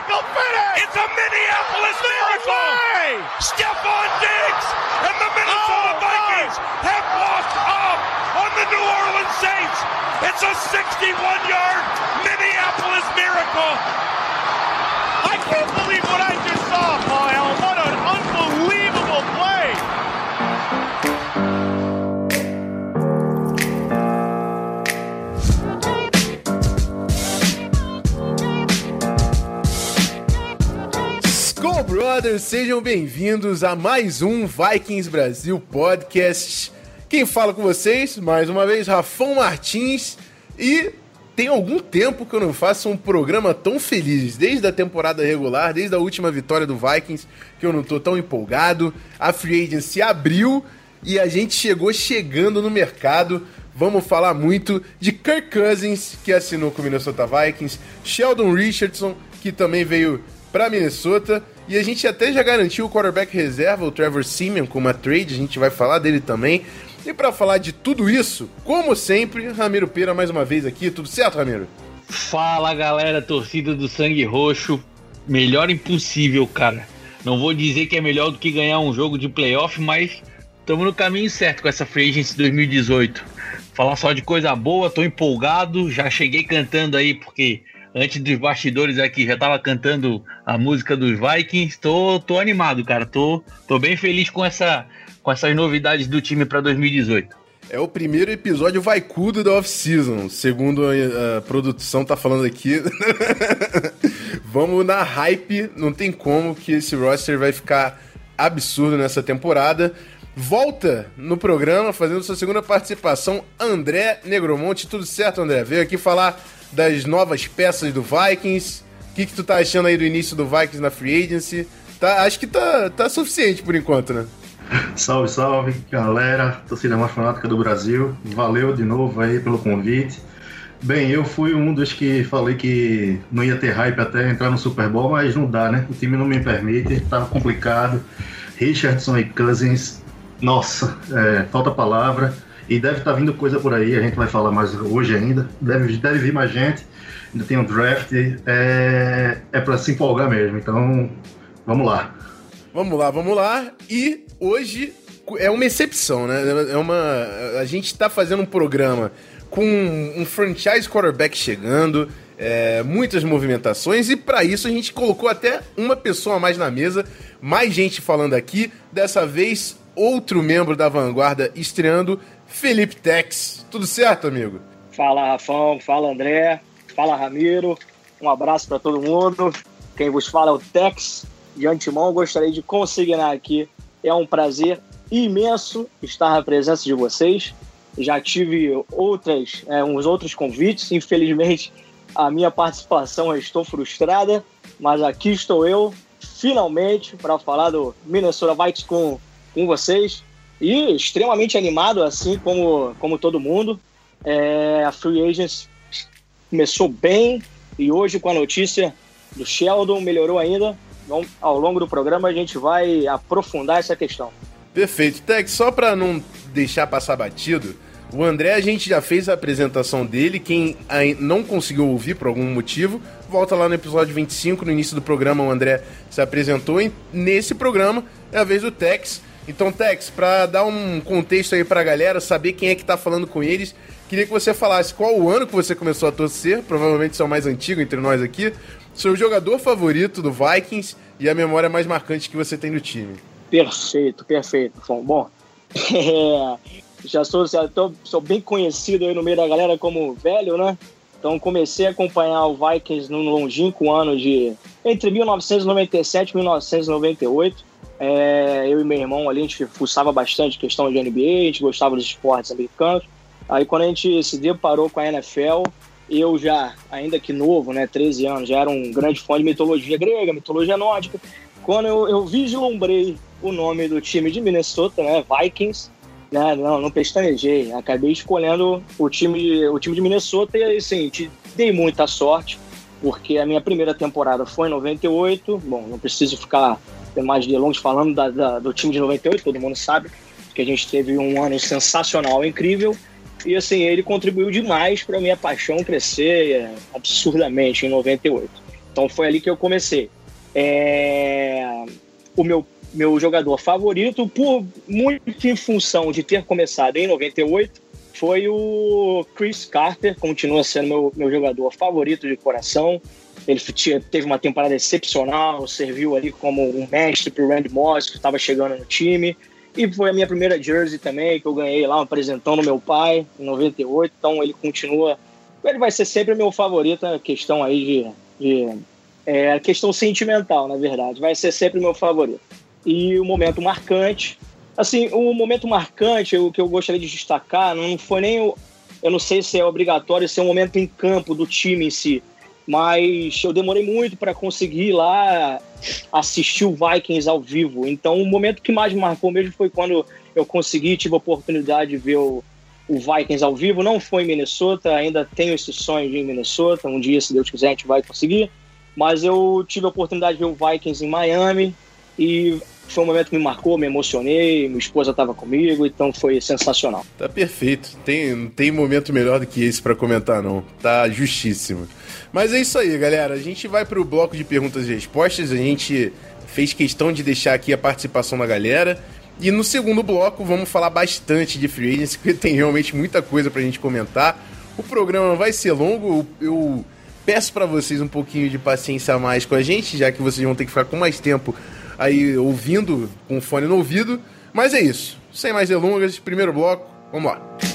Miracle finish. It's a Minneapolis miracle. Stephon Diggs and the Minnesota Oh, Vikings have walked up on the New Orleans Saints. It's a 61-yard Minneapolis miracle. I can't believe what I Brothers, sejam bem-vindos a mais um Vikings Brasil Podcast. Quem fala com vocês, mais uma vez, Rafão Martins. E tem algum tempo que eu não faço um programa tão feliz, desde a temporada regular, desde a última vitória do Vikings, que eu não tô tão empolgado. A Free Agency abriu e a gente chegou chegando no mercado. Vamos falar muito de Kirk Cousins, que assinou com o Minnesota Vikings, Sheldon Richardson, que também veio para Minnesota. E a gente até já garantiu o quarterback reserva, o Trevor Simeon, com uma trade, a gente vai falar dele também. E para falar de tudo isso, como sempre, Ramiro Pera mais uma vez aqui. Tudo certo, Ramiro? Fala galera, torcida do Sangue Roxo. Melhor impossível, cara. Não vou dizer que é melhor do que ganhar um jogo de playoff, mas estamos no caminho certo com essa Free Agency 2018. Falar só de coisa boa, tô empolgado. Já cheguei cantando aí, porque antes dos bastidores aqui já tava cantando a música dos Vikings. Tô, tô animado, cara. Tô, tô bem feliz com, essa, com essas novidades do time para 2018. É o primeiro episódio vaicudo da off-season, segundo a, produção tá falando aqui. Vamos na hype, não tem como que esse roster vai ficar absurdo nessa temporada. Volta no programa, fazendo sua segunda participação, André Negromonte. Tudo certo, André? Veio aqui falar das novas peças do Vikings. O que, que tu tá achando aí do início do Vikings na Free Agency? Tá, acho que tá, tá suficiente por enquanto, né? Salve, salve, galera, torcida mais fanática do Brasil. Valeu de novo aí pelo convite. Bem, eu fui um dos que falei que não ia ter hype até entrar no Super Bowl, mas não dá, né? O time não me permite, tava complicado. Richardson e Cousins, nossa, é, falta palavra. E deve estar vindo coisa por aí, a gente vai falar mais hoje ainda. Deve, deve vir mais gente. Ainda tem um draft. É, é para se empolgar mesmo, então vamos lá. Vamos lá, vamos lá. E hoje é uma exceção, né? É uma. A gente tá fazendo um programa com um franchise quarterback chegando, é, muitas movimentações, e para isso a gente colocou até uma pessoa a mais na mesa, mais gente falando aqui. Dessa vez, outro membro da vanguarda estreando, Felipe Tex. Tudo certo, amigo? Fala, Rafão. Fala, André. Fala, Ramiro. Um abraço para todo mundo. Quem vos fala é o Tex. De antemão, gostaria de consignar aqui. É um prazer imenso estar na presença de vocês. Já tive outras, é, uns outros convites. Infelizmente, a minha participação estou frustrada, mas aqui estou eu, finalmente, para falar do Minnesota Vikings com, com vocês. E extremamente animado, assim como, como todo mundo. É, a Free Agents começou bem e hoje, com a notícia do Sheldon, melhorou ainda. Então, ao longo do programa, a gente vai aprofundar essa questão. Perfeito. Tex, só para não deixar passar batido, o André, a gente já fez a apresentação dele. Quem não conseguiu ouvir por algum motivo, volta lá no episódio 25. No início do programa, o André se apresentou. E nesse programa é a vez do Tex. Então, Tex, para dar um contexto aí pra galera, saber quem é que tá falando com eles, queria que você falasse qual o ano que você começou a torcer, provavelmente você é o mais antigo entre nós aqui, seu jogador favorito do Vikings e a memória mais marcante que você tem do time. Perfeito, perfeito. Bom, é, já sou, já tô, sou bem conhecido aí no meio da galera como velho, né? Então comecei a acompanhar o Vikings no longínquo ano de entre 1997 e 1998. É, eu e meu irmão ali, a gente fuçava bastante questão de NBA, a gente gostava dos esportes americanos. Aí quando a gente se deparou com a NFL, eu já, ainda que novo, né, 13 anos, já era um grande fã de mitologia grega, mitologia nórdica. Quando eu, eu vislumbrei o nome do time de Minnesota, né, Vikings, né, não, não pestanejei, acabei escolhendo o time, o time de Minnesota e assim, dei muita sorte, porque a minha primeira temporada foi em 98, bom, não preciso ficar mais delongas falando da, da, do time de 98, todo mundo sabe que a gente teve um ano sensacional, incrível, e assim, ele contribuiu demais para minha paixão crescer é, absurdamente em 98. Então foi ali que eu comecei. É... O meu, meu jogador favorito, por muito em função de ter começado em 98, foi o Chris Carter, continua sendo meu, meu jogador favorito de coração. Ele teve uma temporada excepcional, serviu ali como um mestre para o Randy Moss, que estava chegando no time. E foi a minha primeira jersey também, que eu ganhei lá, apresentando meu pai, em 98. Então ele continua. Ele vai ser sempre meu favorito, a questão aí de. de é, questão sentimental, na verdade. Vai ser sempre meu favorito. E o momento marcante. Assim, o momento marcante, o que eu gostaria de destacar, não foi nem o. Eu não sei se é obrigatório ser um momento em campo do time em si mas eu demorei muito para conseguir lá assistir o Vikings ao vivo. Então, o momento que mais me marcou mesmo foi quando eu consegui, tive a oportunidade de ver o, o Vikings ao vivo. Não foi em Minnesota, ainda tenho esse sonho de ir em Minnesota. Um dia, se Deus quiser, a gente vai conseguir. Mas eu tive a oportunidade de ver o Vikings em Miami e foi um momento que me marcou, me emocionei, minha esposa estava comigo, então foi sensacional. Tá perfeito. Tem, tem momento melhor do que esse para comentar, não. Tá justíssimo. Mas é isso aí, galera. A gente vai pro bloco de perguntas e respostas. A gente fez questão de deixar aqui a participação da galera. E no segundo bloco vamos falar bastante de free agency, porque tem realmente muita coisa pra gente comentar. O programa vai ser longo, eu peço para vocês um pouquinho de paciência a mais com a gente, já que vocês vão ter que ficar com mais tempo aí ouvindo com o fone no ouvido. Mas é isso. Sem mais delongas, primeiro bloco, vamos lá.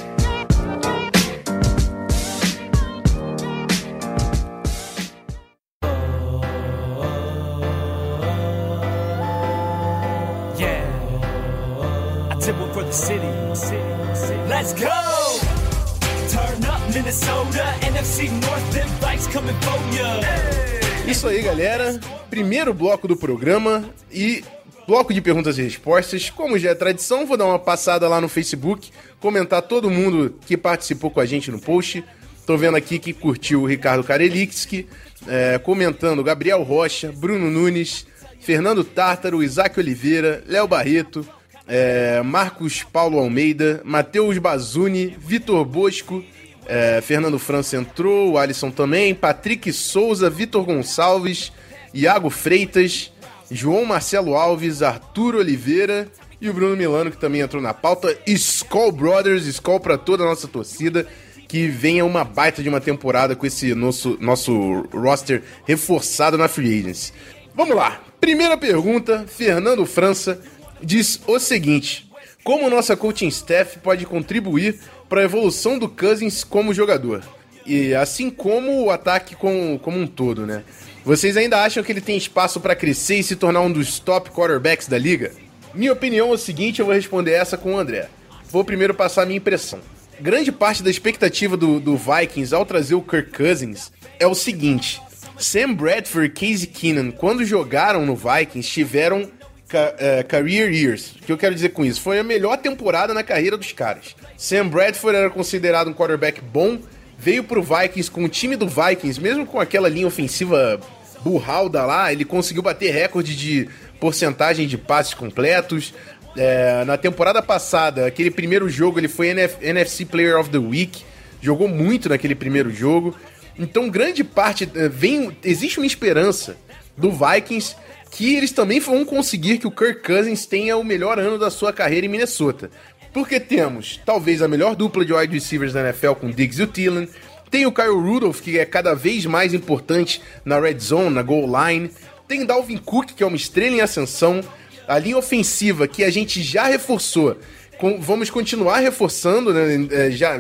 Isso aí, galera. Primeiro bloco do programa e bloco de perguntas e respostas. Como já é tradição, vou dar uma passada lá no Facebook, comentar todo mundo que participou com a gente no post. Tô vendo aqui que curtiu o Ricardo Karelixki, é, comentando Gabriel Rocha, Bruno Nunes, Fernando Tártaro, Isaac Oliveira, Léo Barreto, é, Marcos Paulo Almeida, Matheus Bazuni, Vitor Bosco, é, Fernando França entrou, o Alisson também, Patrick Souza, Vitor Gonçalves, Iago Freitas, João Marcelo Alves, Arthur Oliveira e o Bruno Milano, que também entrou na pauta. Skull Brothers, Skull para toda a nossa torcida. Que venha uma baita de uma temporada com esse nosso, nosso roster reforçado na Free Agency. Vamos lá. Primeira pergunta, Fernando França diz o seguinte: Como nossa coaching staff pode contribuir para a evolução do Cousins como jogador? E assim como o ataque com, como um todo, né? Vocês ainda acham que ele tem espaço para crescer e se tornar um dos top quarterbacks da liga? Minha opinião é o seguinte, eu vou responder essa com o André. Vou primeiro passar a minha impressão. Grande parte da expectativa do, do Vikings ao trazer o Kirk Cousins é o seguinte: Sam Bradford e Casey Keenan, quando jogaram no Vikings, tiveram é, career years. O que eu quero dizer com isso? Foi a melhor temporada na carreira dos caras. Sam Bradford era considerado um quarterback bom, veio pro Vikings com o time do Vikings, mesmo com aquela linha ofensiva burralda lá, ele conseguiu bater recorde de porcentagem de passes completos. É, na temporada passada, aquele primeiro jogo, ele foi NF NFC Player of the Week, jogou muito naquele primeiro jogo. Então, grande parte é, vem, existe uma esperança do Vikings que eles também vão conseguir que o Kirk Cousins tenha o melhor ano da sua carreira em Minnesota. Porque temos, talvez, a melhor dupla de wide receivers da NFL com Diggs e o Thielen. Tem o Kyle Rudolph, que é cada vez mais importante na red zone, na goal line. Tem Dalvin Cook, que é uma estrela em ascensão. A linha ofensiva, que a gente já reforçou. Com, vamos continuar reforçando, né? É, já,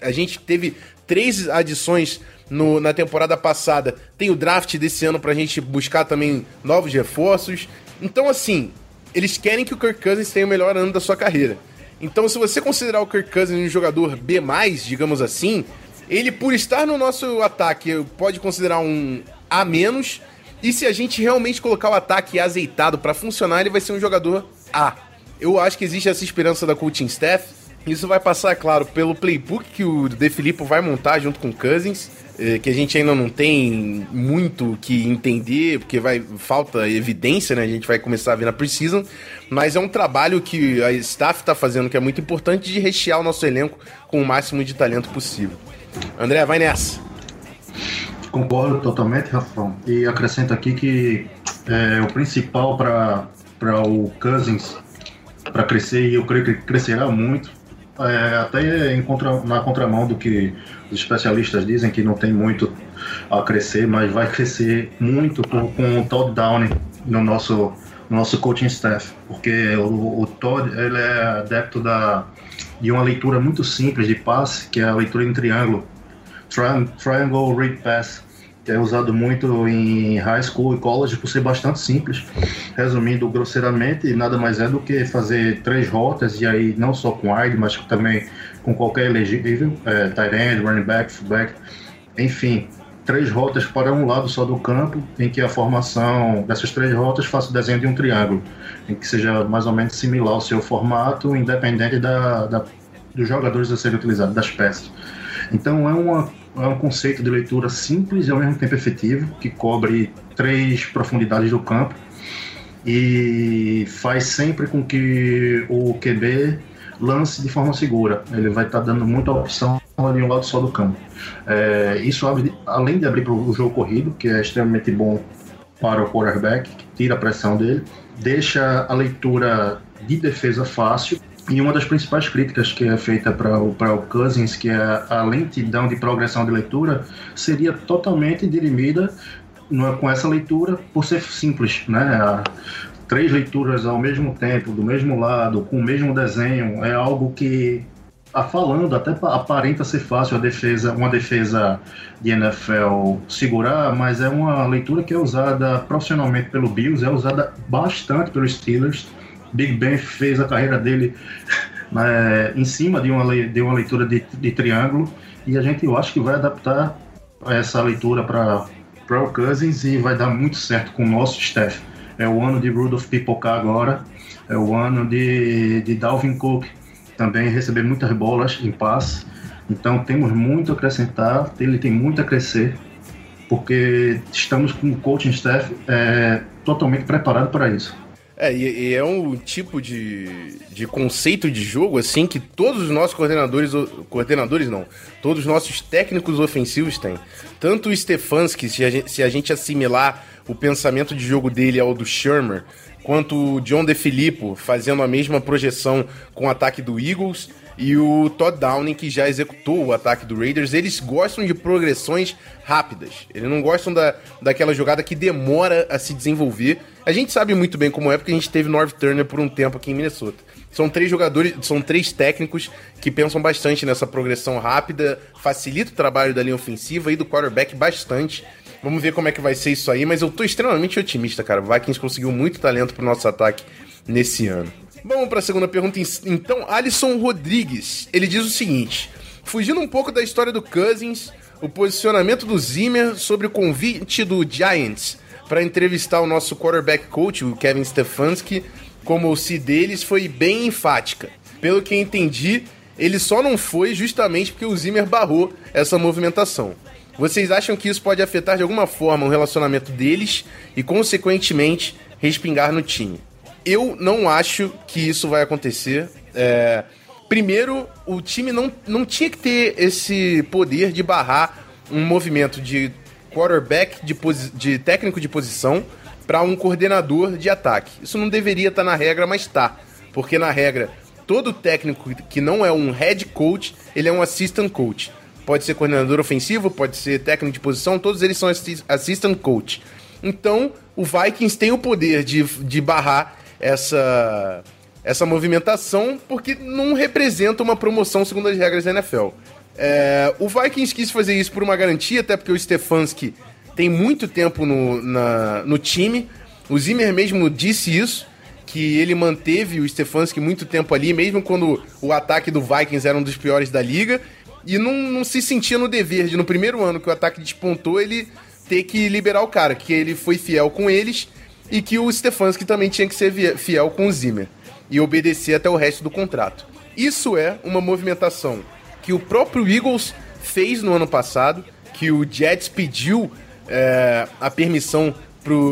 a gente teve três adições no, na temporada passada. Tem o draft desse ano pra gente buscar também novos reforços. Então, assim, eles querem que o Kirk Cousins tenha o melhor ano da sua carreira. Então, se você considerar o Kirk Cousins um jogador B+, digamos assim, Ele, por estar no nosso ataque, pode considerar um A. E se a gente realmente colocar o ataque azeitado para funcionar, ele vai ser um jogador A. Eu acho que existe essa esperança da coaching staff. Isso vai passar, claro, pelo playbook que o De Filippo vai montar junto com o Cousins, que a gente ainda não tem muito que entender, porque vai falta evidência, né? A gente vai começar a ver na precisam, mas é um trabalho que a staff está fazendo que é muito importante de rechear o nosso elenco com o máximo de talento possível. André, vai nessa. Concordo totalmente, Rafão. E acrescento aqui que é, o principal para o Cousins para crescer, e eu creio que crescerá muito, é, até em contra, na contramão do que os especialistas dizem, que não tem muito a crescer, mas vai crescer muito com, o Todd Downey no nosso, no nosso coaching staff, porque o, o Todd ele é adepto da, de uma leitura muito simples de passe, que é a leitura em triângulo, tri Triangle Read Pass, que é usado muito em high school e college por ser bastante simples. Resumindo grosseiramente, nada mais é do que fazer três rotas, e aí não só com wide, mas também com qualquer elegível, é, tight end, running back, fullback, enfim, três rotas para um lado só do campo, em que a formação dessas três rotas faça o desenho de um triângulo, em que seja mais ou menos similar ao seu formato, independente da, da dos jogadores a serem utilizados, das peças. Então é uma é um conceito de leitura simples e ao mesmo tempo efetivo, que cobre três profundidades do campo e faz sempre com que o QB lance de forma segura. Ele vai estar tá dando muita opção ali um lado só do campo. É, isso abre, além de abrir para o jogo corrido, que é extremamente bom para o quarterback, que tira a pressão dele, deixa a leitura de defesa fácil e uma das principais críticas que é feita para o, o Cousins, que é a lentidão de progressão de leitura, seria totalmente dirimida com essa leitura por ser simples, né? A, três leituras ao mesmo tempo, do mesmo lado, com o mesmo desenho, é algo que a falando até aparenta ser fácil a defesa, uma defesa de NFL segurar, mas é uma leitura que é usada profissionalmente pelo Bills, é usada bastante pelos Steelers Big Ben fez a carreira dele né, em cima de uma, de uma leitura de, de triângulo e a gente eu acho que vai adaptar essa leitura para o Cousins e vai dar muito certo com o nosso staff. É o ano de Rudolph Pipocar agora, é o ano de, de Dalvin Cook também receber muitas bolas em passe. Então temos muito a acrescentar, ele tem muito a crescer, porque estamos com o coaching staff é, totalmente preparado para isso. É, e, e, é um tipo de, de conceito de jogo, assim, que todos os nossos coordenadores, coordenadores não, todos os nossos técnicos ofensivos têm. Tanto o Stefanski, se a gente, se a gente assimilar o pensamento de jogo dele ao do Shermer, quanto o John DeFilippo fazendo a mesma projeção com o ataque do Eagles, e o Todd Downing, que já executou o ataque do Raiders, eles gostam de progressões rápidas. Eles não gostam da, daquela jogada que demora a se desenvolver. A gente sabe muito bem como é, porque a gente teve North Turner por um tempo aqui em Minnesota. São três jogadores, são três técnicos que pensam bastante nessa progressão rápida, facilita o trabalho da linha ofensiva e do quarterback bastante. Vamos ver como é que vai ser isso aí, mas eu tô extremamente otimista, cara. O Vikings conseguiu muito talento pro nosso ataque nesse ano. Vamos para a segunda pergunta. Então, Alisson Rodrigues, ele diz o seguinte: fugindo um pouco da história do Cousins, o posicionamento do Zimmer sobre o convite do Giants para entrevistar o nosso quarterback coach, o Kevin Stefanski, como o se deles, foi bem enfática. Pelo que entendi, ele só não foi justamente porque o Zimmer barrou essa movimentação. Vocês acham que isso pode afetar de alguma forma o relacionamento deles e, consequentemente, respingar no time? Eu não acho que isso vai acontecer. É, primeiro, o time não, não tinha que ter esse poder de barrar um movimento de quarterback, de, de técnico de posição, para um coordenador de ataque. Isso não deveria estar tá na regra, mas está. Porque na regra, todo técnico que não é um head coach, ele é um assistant coach. Pode ser coordenador ofensivo, pode ser técnico de posição, todos eles são assistant coach. Então, o Vikings tem o poder de, de barrar essa, essa movimentação porque não representa uma promoção segundo as regras da NFL. É, o Vikings quis fazer isso por uma garantia, até porque o Stefanski tem muito tempo no, na, no time. O Zimmer mesmo disse isso, que ele manteve o Stefanski muito tempo ali, mesmo quando o ataque do Vikings era um dos piores da liga. e não, não se sentia no dever de, no primeiro ano que o ataque despontou, ele ter que liberar o cara, que ele foi fiel com eles e que o Stefanski também tinha que ser fiel com o Zimmer e obedecer até o resto do contrato. Isso é uma movimentação que o próprio Eagles fez no ano passado, que o Jets pediu é, a permissão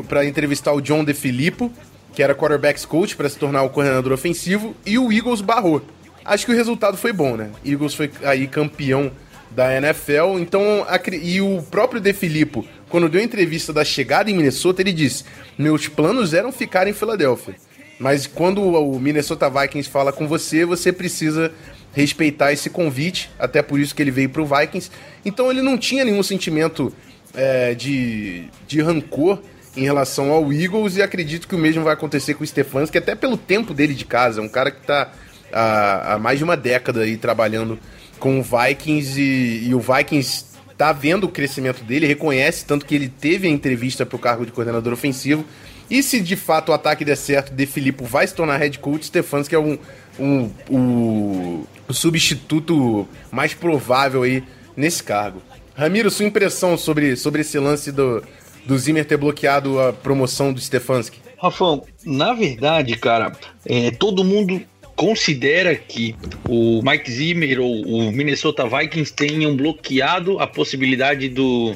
para entrevistar o John DeFilippo, que era quarterbacks coach, para se tornar o coordenador ofensivo, e o Eagles barrou. Acho que o resultado foi bom, né? Eagles foi aí campeão da NFL, então e o próprio DeFilippo, quando deu a entrevista da chegada em Minnesota, ele disse: "Meus planos eram ficar em Filadélfia, mas quando o Minnesota Vikings fala com você, você precisa respeitar esse convite, até por isso que ele veio para o Vikings. Então ele não tinha nenhum sentimento é, de, de rancor em relação ao Eagles. E acredito que o mesmo vai acontecer com o Stefanski, até pelo tempo dele de casa, um cara que está há, há, mais de uma década aí trabalhando com o Vikings. E, e o Vikings tá vendo o crescimento dele, reconhece tanto que ele teve a entrevista para o cargo de coordenador ofensivo. E se de fato o ataque der certo, De Filippo vai se tornar head coach, Stefanski é um, um, um, o substituto mais provável aí nesse cargo. Ramiro, sua impressão sobre, sobre esse lance do, do Zimmer ter bloqueado a promoção do Stefanski? Rafão, na verdade, cara, é, todo mundo considera que o Mike Zimmer ou o Minnesota Vikings tenham bloqueado a possibilidade do,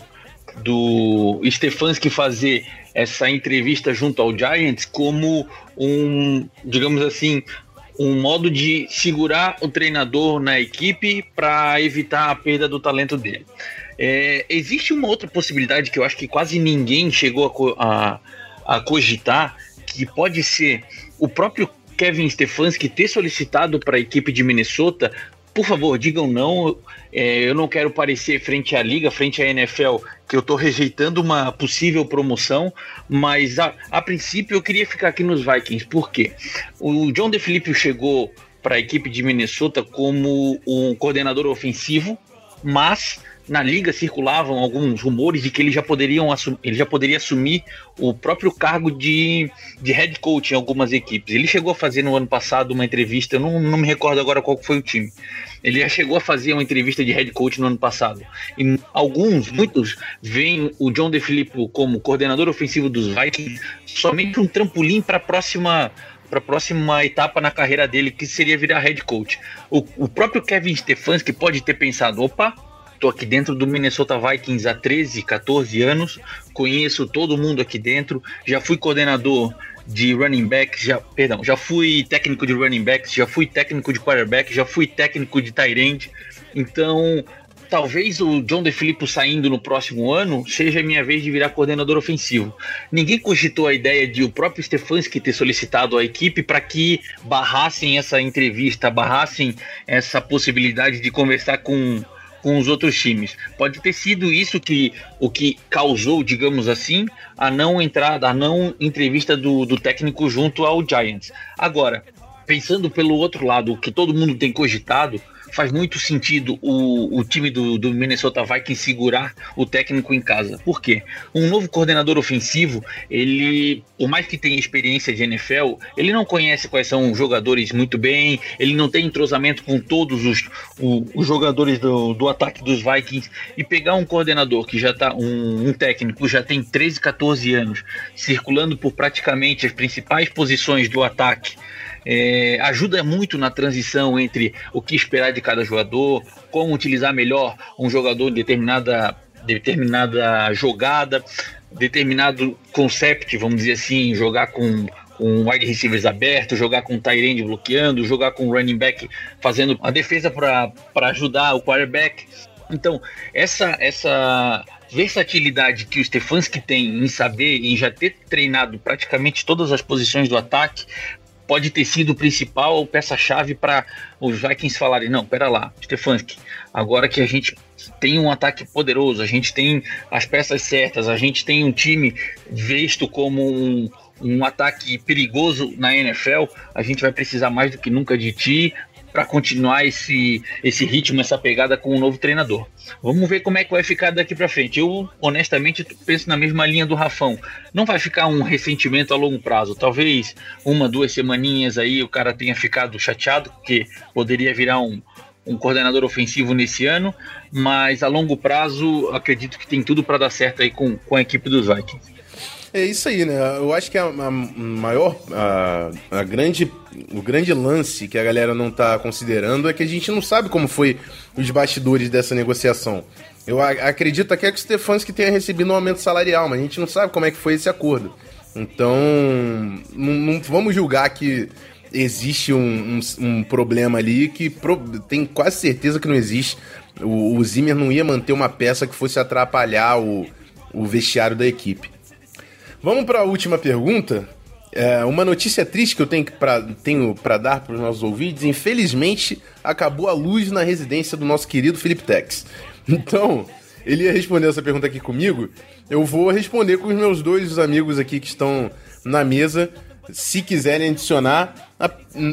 do Stefanski fazer essa entrevista junto ao Giants como um, digamos assim, um modo de segurar o treinador na equipe para evitar a perda do talento dele. É, existe uma outra possibilidade que eu acho que quase ninguém chegou a, a, a cogitar, que pode ser o próprio Kevin Stefanski ter solicitado para a equipe de Minnesota por favor, digam não. É, eu não quero parecer frente à liga, frente à NFL, que eu estou rejeitando uma possível promoção, mas a, a, princípio eu queria ficar aqui nos Vikings. Por quê? O John DeFilippo chegou para a equipe de Minnesota como um coordenador ofensivo, mas na liga circulavam alguns rumores de que ele já, poderiam ele já poderia assumir o próprio cargo de, de head coach em algumas equipes. Ele chegou a fazer no ano passado uma entrevista, eu não, não me recordo agora qual foi o time. Ele já chegou a fazer uma entrevista de head coach no ano passado. E alguns, muitos, veem o John DeFilippo como coordenador ofensivo dos Vikings somente um trampolim para a próxima para a próxima etapa na carreira dele, que seria virar head coach. O, o próprio Kevin Stefanski pode ter pensado: opa, Estou aqui dentro do Minnesota Vikings há 13, 14 anos, conheço todo mundo aqui dentro, já fui coordenador de running back, já, perdão, já fui técnico de running backs, já fui técnico de quarterback, já fui técnico de tight end. Então, talvez o John DeFilippo saindo no próximo ano seja a minha vez de virar coordenador ofensivo. Ninguém cogitou a ideia de o próprio Stefanski ter solicitado a equipe para que barrassem essa entrevista, barrassem essa possibilidade de conversar com com os outros times. Pode ter sido isso que o que causou, digamos assim, a não entrada, a não entrevista do, do técnico junto ao Giants. Agora, pensando pelo outro lado, o que todo mundo tem cogitado, faz muito sentido o, o time do, do Minnesota Vikings segurar o técnico em casa. Por quê? Um novo coordenador ofensivo, ele, por mais que tenha experiência de NFL, ele não conhece quais são os jogadores muito bem, ele não tem entrosamento com todos os, o, os jogadores do, do ataque dos Vikings. E pegar um coordenador que já tá, um, um técnico já tem 13, 14 anos, circulando por praticamente as principais posições do ataque é, ajuda muito na transição entre o que esperar de cada jogador, como utilizar melhor um jogador em determinada, determinada jogada, determinado concept, vamos dizer assim, jogar com com wide receivers abertos, jogar com tight bloqueando, jogar com running back fazendo a defesa para ajudar o quarterback. Então, essa essa versatilidade que o Stefanski tem em saber, em já ter treinado praticamente todas as posições do ataque, pode ter sido o principal peça-chave para os Vikings falarem: não, pera lá, Stefanski, agora que a gente tem um ataque poderoso, a gente tem as peças certas, a gente tem um time visto como um, um ataque perigoso na NFL, a gente vai precisar mais do que nunca de ti para continuar esse, esse ritmo, essa pegada com o novo treinador. Vamos ver como é que vai ficar daqui para frente. Eu, honestamente, penso na mesma linha do Rafão. Não vai ficar um ressentimento a longo prazo. Talvez uma, duas semaninhas aí o cara tenha ficado chateado, porque poderia virar um, um coordenador ofensivo nesse ano, mas a longo prazo acredito que tem tudo para dar certo aí com, com a equipe dos Vikings. É isso aí, né? Eu acho que a, a maior, a, a, grande, o grande lance que a galera não tá considerando é que a gente não sabe como foi os bastidores dessa negociação. Eu acredito até que o Stefanski tenha recebido um aumento salarial, mas a gente não sabe como é que foi esse acordo. Então, não, não vamos julgar que existe um, um, um problema ali que pro, tem quase certeza que não existe. O, o Zimmer não ia manter uma peça que fosse atrapalhar o, o vestiário da equipe. Vamos para a última pergunta. É, uma notícia triste que eu tenho para tenho dar para os nossos ouvintes: infelizmente, acabou a luz na residência do nosso querido Felipe Tex. Então, ele ia responder essa pergunta aqui comigo. Eu vou responder com os meus dois amigos aqui que estão na mesa, se quiserem adicionar a,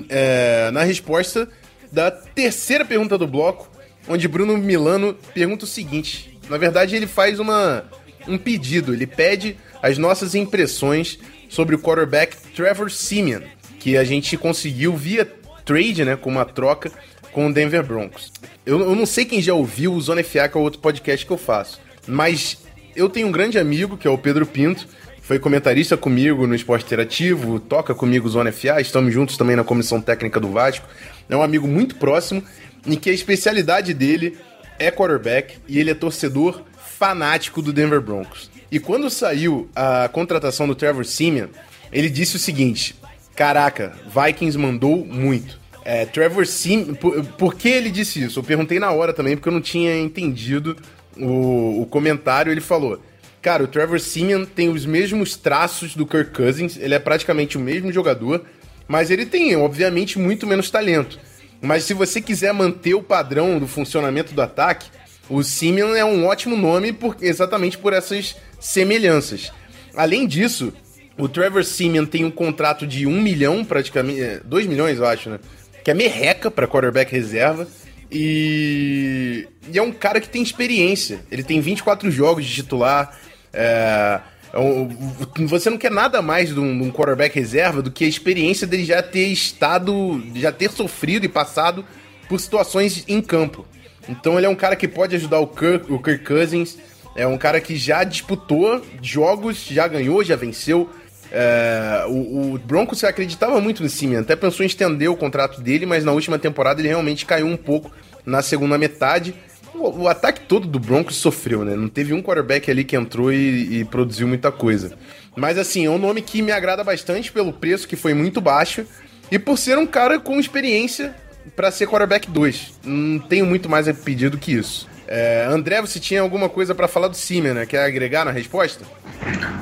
é, na resposta da terceira pergunta do bloco, onde Bruno Milano pergunta o seguinte: na verdade, ele faz uma, um pedido, ele pede as nossas impressões sobre o quarterback Trevor Simeon, que a gente conseguiu via trade, né, com uma troca com o Denver Broncos. Eu, eu não sei quem já ouviu o Zona FA, que é o outro podcast que eu faço, mas eu tenho um grande amigo, que é o Pedro Pinto, foi comentarista comigo no Esporte Interativo, toca comigo Zona FA, estamos juntos também na comissão técnica do Vasco. É um amigo muito próximo, em que a especialidade dele é quarterback e ele é torcedor fanático do Denver Broncos. E quando saiu a contratação do Trevor Simeon, ele disse o seguinte: Caraca, Vikings mandou muito. É, Trevor Simeon. Por, por, que ele disse isso? Eu perguntei na hora também, porque eu não tinha entendido o, o comentário. Ele falou: Cara, o Trevor Simeon tem os mesmos traços do Kirk Cousins, ele é praticamente o mesmo jogador, mas ele tem, obviamente, muito menos talento. Mas se você quiser manter o padrão do funcionamento do ataque, o Simeon é um ótimo nome por, exatamente por essas semelhanças. Além disso, o Trevor Simeon tem um contrato de 1 milhão, praticamente. 2 é, milhões, eu acho, né? Que é merreca para quarterback reserva. E... e, é um cara que tem experiência. Ele tem 24 jogos de titular. É... é você não quer nada mais de um, quarterback reserva do que a experiência dele já ter estado, já ter sofrido e passado por situações em campo. Então ele é um cara que pode ajudar o Kirk, o Kirk Cousins, é um cara que já disputou jogos, já ganhou, já venceu. É, o, o Broncos acreditava muito no Simeon, até pensou em estender o contrato dele, mas na última temporada ele realmente caiu um pouco na segunda metade. O, o ataque todo do Broncos sofreu, né? Não teve um quarterback ali que entrou e, e produziu muita coisa. Mas assim, é um nome que me agrada bastante pelo preço que foi muito baixo e por ser um cara com experiência para ser quarterback 2. Não tenho muito mais a pedir do que isso. É, André, você tinha alguma coisa para falar do Simeon, né? Quer agregar na resposta?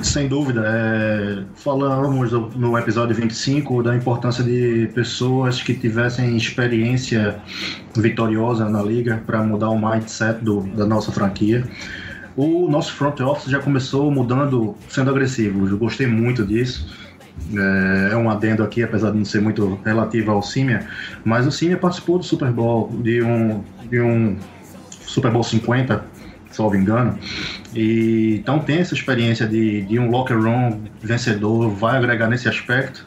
Sem dúvida. É, falamos no episódio 25 da importância de pessoas que tivessem experiência vitoriosa na liga para mudar o mindset do, da nossa franquia. O nosso front office já começou mudando, sendo agressivo. Eu gostei muito disso. É, é um adendo aqui, apesar de não ser muito relativo ao Simia, mas o Simia participou do Super Bowl, de um, de um Super Bowl 50, salvo engano. E, então tem essa experiência de, de um locker room vencedor, vai agregar nesse aspecto.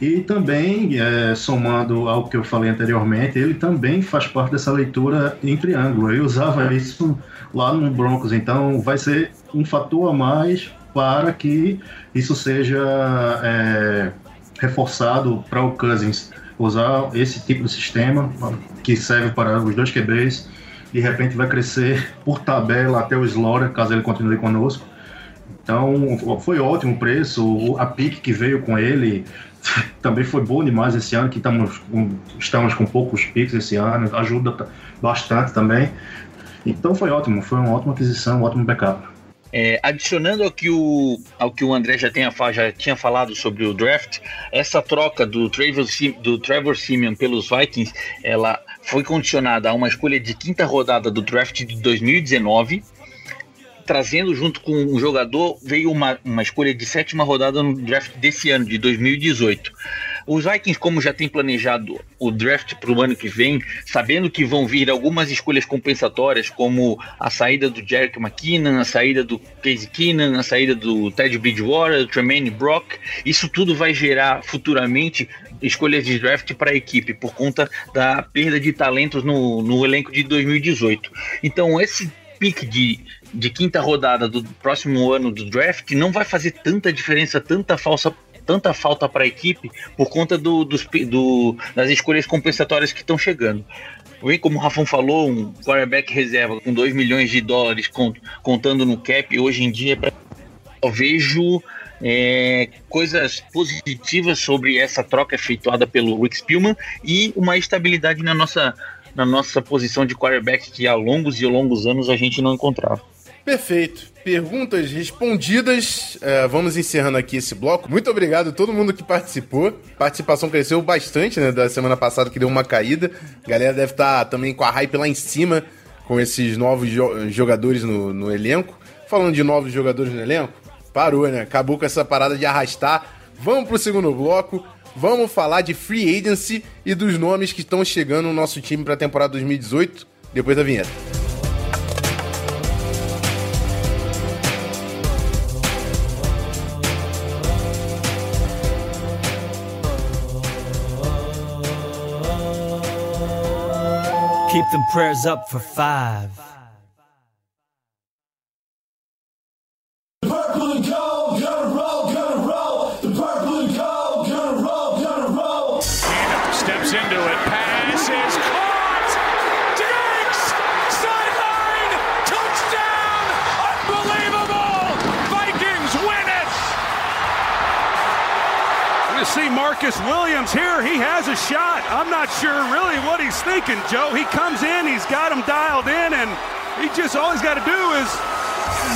E também, é, somando ao que eu falei anteriormente, ele também faz parte dessa leitura em triângulo. Ele usava isso lá no Broncos, então vai ser um fator a mais para que isso seja é, reforçado para o Cousins usar esse tipo de sistema que serve para os dois QBs de repente vai crescer por tabela até o Slaughter, caso ele continue conosco. Então foi ótimo o preço, a pique que veio com ele também foi bom demais esse ano, que estamos com, estamos com poucos piques esse ano, ajuda bastante também. Então foi ótimo, foi uma ótima aquisição, um ótimo backup. É, adicionando ao que, o, ao que o André já, tenha, já tinha falado sobre o draft, essa troca do Trevor, do Trevor Simeon pelos Vikings, ela foi condicionada a uma escolha de quinta rodada do draft de 2019, trazendo junto com o jogador, veio uma, uma escolha de sétima rodada no draft desse ano, de 2018. Os Vikings, como já tem planejado o draft para o ano que vem, sabendo que vão vir algumas escolhas compensatórias, como a saída do Jerick McKinnon, a saída do Casey Keenan, a saída do Ted Bridgewater, do Tremaine Brock, isso tudo vai gerar futuramente escolhas de draft para a equipe por conta da perda de talentos no, no elenco de 2018. Então, esse pique de, de quinta rodada do próximo ano do draft não vai fazer tanta diferença, tanta falsa tanta falta para a equipe por conta do, dos, do, das escolhas compensatórias que estão chegando. Vem como o Rafão falou, um quarterback reserva com 2 milhões de dólares contando no cap, hoje em dia eu vejo é, coisas positivas sobre essa troca efetuada pelo Rick Spielman e uma estabilidade na nossa, na nossa posição de quarterback que há longos e longos anos a gente não encontrava. Perfeito. Perguntas respondidas. É, vamos encerrando aqui esse bloco. Muito obrigado a todo mundo que participou. Participação cresceu bastante, né? Da semana passada que deu uma caída. A galera deve estar tá também com a hype lá em cima com esses novos jo jogadores no, no elenco. Falando de novos jogadores no elenco, parou, né? Acabou com essa parada de arrastar. Vamos pro segundo bloco. Vamos falar de free agency e dos nomes que estão chegando no nosso time para a temporada 2018 depois da vinheta. Keep them prayers up for five. Marcus Williams here. He has a shot. I'm not sure really what he's thinking, Joe. He comes in, he's got him dialed in, and he just all he's got to do is.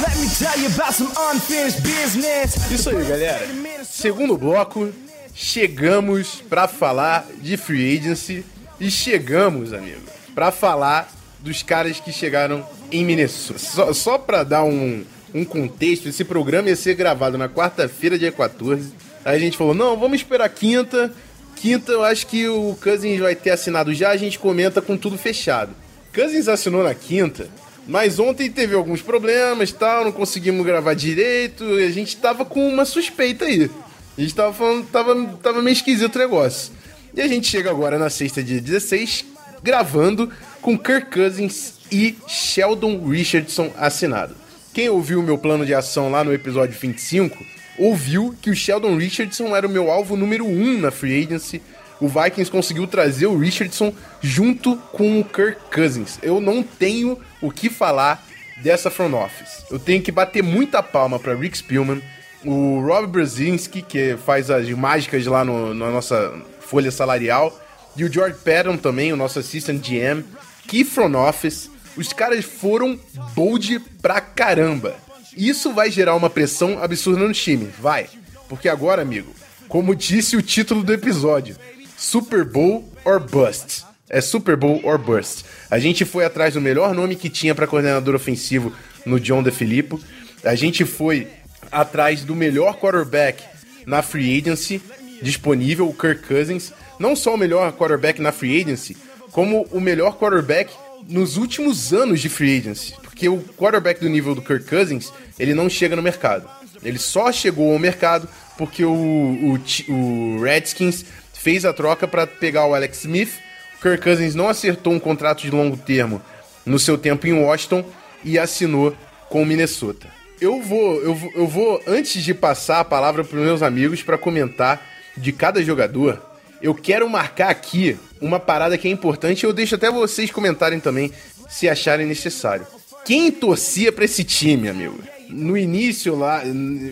Let me tell you about some unfinished business. Isso aí, galera. Segundo bloco, chegamos para falar de free agency e chegamos, amigo, para falar dos caras que chegaram em Minnesota. Só, só para dar um, um contexto, esse programa ia ser gravado na quarta-feira, dia 14 Aí a gente falou, não, vamos esperar quinta. Quinta, eu acho que o Cousins vai ter assinado já, a gente comenta com tudo fechado. Cousins assinou na quinta, mas ontem teve alguns problemas tal, não conseguimos gravar direito, a gente tava com uma suspeita aí. A gente tava falando, tava, tava meio esquisito o negócio. E a gente chega agora na sexta, dia 16, gravando com Kirk Cousins e Sheldon Richardson assinado. Quem ouviu o meu plano de ação lá no episódio 25 ouviu que o Sheldon Richardson era o meu alvo número um na free agency. O Vikings conseguiu trazer o Richardson junto com o Kirk Cousins. Eu não tenho o que falar dessa front office. Eu tenho que bater muita palma para Rick Spielman, o Rob Brzezinski, que faz as mágicas lá no, na nossa folha salarial, e o George Patton também, o nosso assistant GM. Que front office. Os caras foram bold pra caramba. Isso vai gerar uma pressão absurda no time, vai. Porque agora, amigo, como disse o título do episódio, Super Bowl or Bust. É Super Bowl or Bust. A gente foi atrás do melhor nome que tinha para coordenador ofensivo no John DeFilippo. A gente foi atrás do melhor quarterback na free agency disponível, o Kirk Cousins. Não só o melhor quarterback na free agency, como o melhor quarterback nos últimos anos de free agency. Porque o quarterback do nível do Kirk Cousins, ele não chega no mercado. Ele só chegou ao mercado porque o, o, o Redskins fez a troca para pegar o Alex Smith. O Kirk Cousins não acertou um contrato de longo termo no seu tempo em Washington e assinou com o Minnesota. Eu vou, eu vou, eu vou antes de passar a palavra para os meus amigos para comentar de cada jogador, eu quero marcar aqui uma parada que é importante. Eu deixo até vocês comentarem também se acharem necessário. Quem torcia para esse time, amigo? No início lá,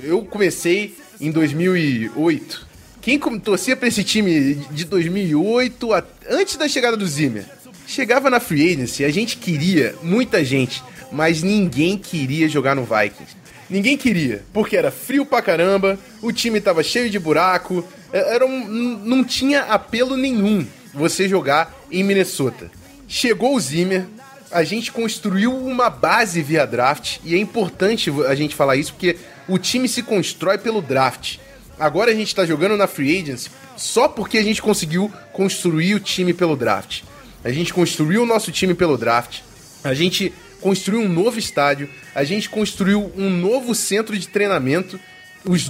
eu comecei em 2008. Quem torcia para esse time de 2008, antes da chegada do Zimmer? Chegava na free agency, a gente queria, muita gente, mas ninguém queria jogar no Vikings. Ninguém queria, porque era frio pra caramba, o time tava cheio de buraco, é, era um, não tinha apelo nenhum você jogar em Minnesota. Chegou o Zimmer, a gente construiu uma base via draft e é importante a gente falar isso porque o time se constrói pelo draft. Agora a gente está jogando na free agency só porque a gente conseguiu construir o time pelo draft. A gente construiu o nosso time pelo draft. A gente construiu um novo estádio. A gente construiu um novo centro de treinamento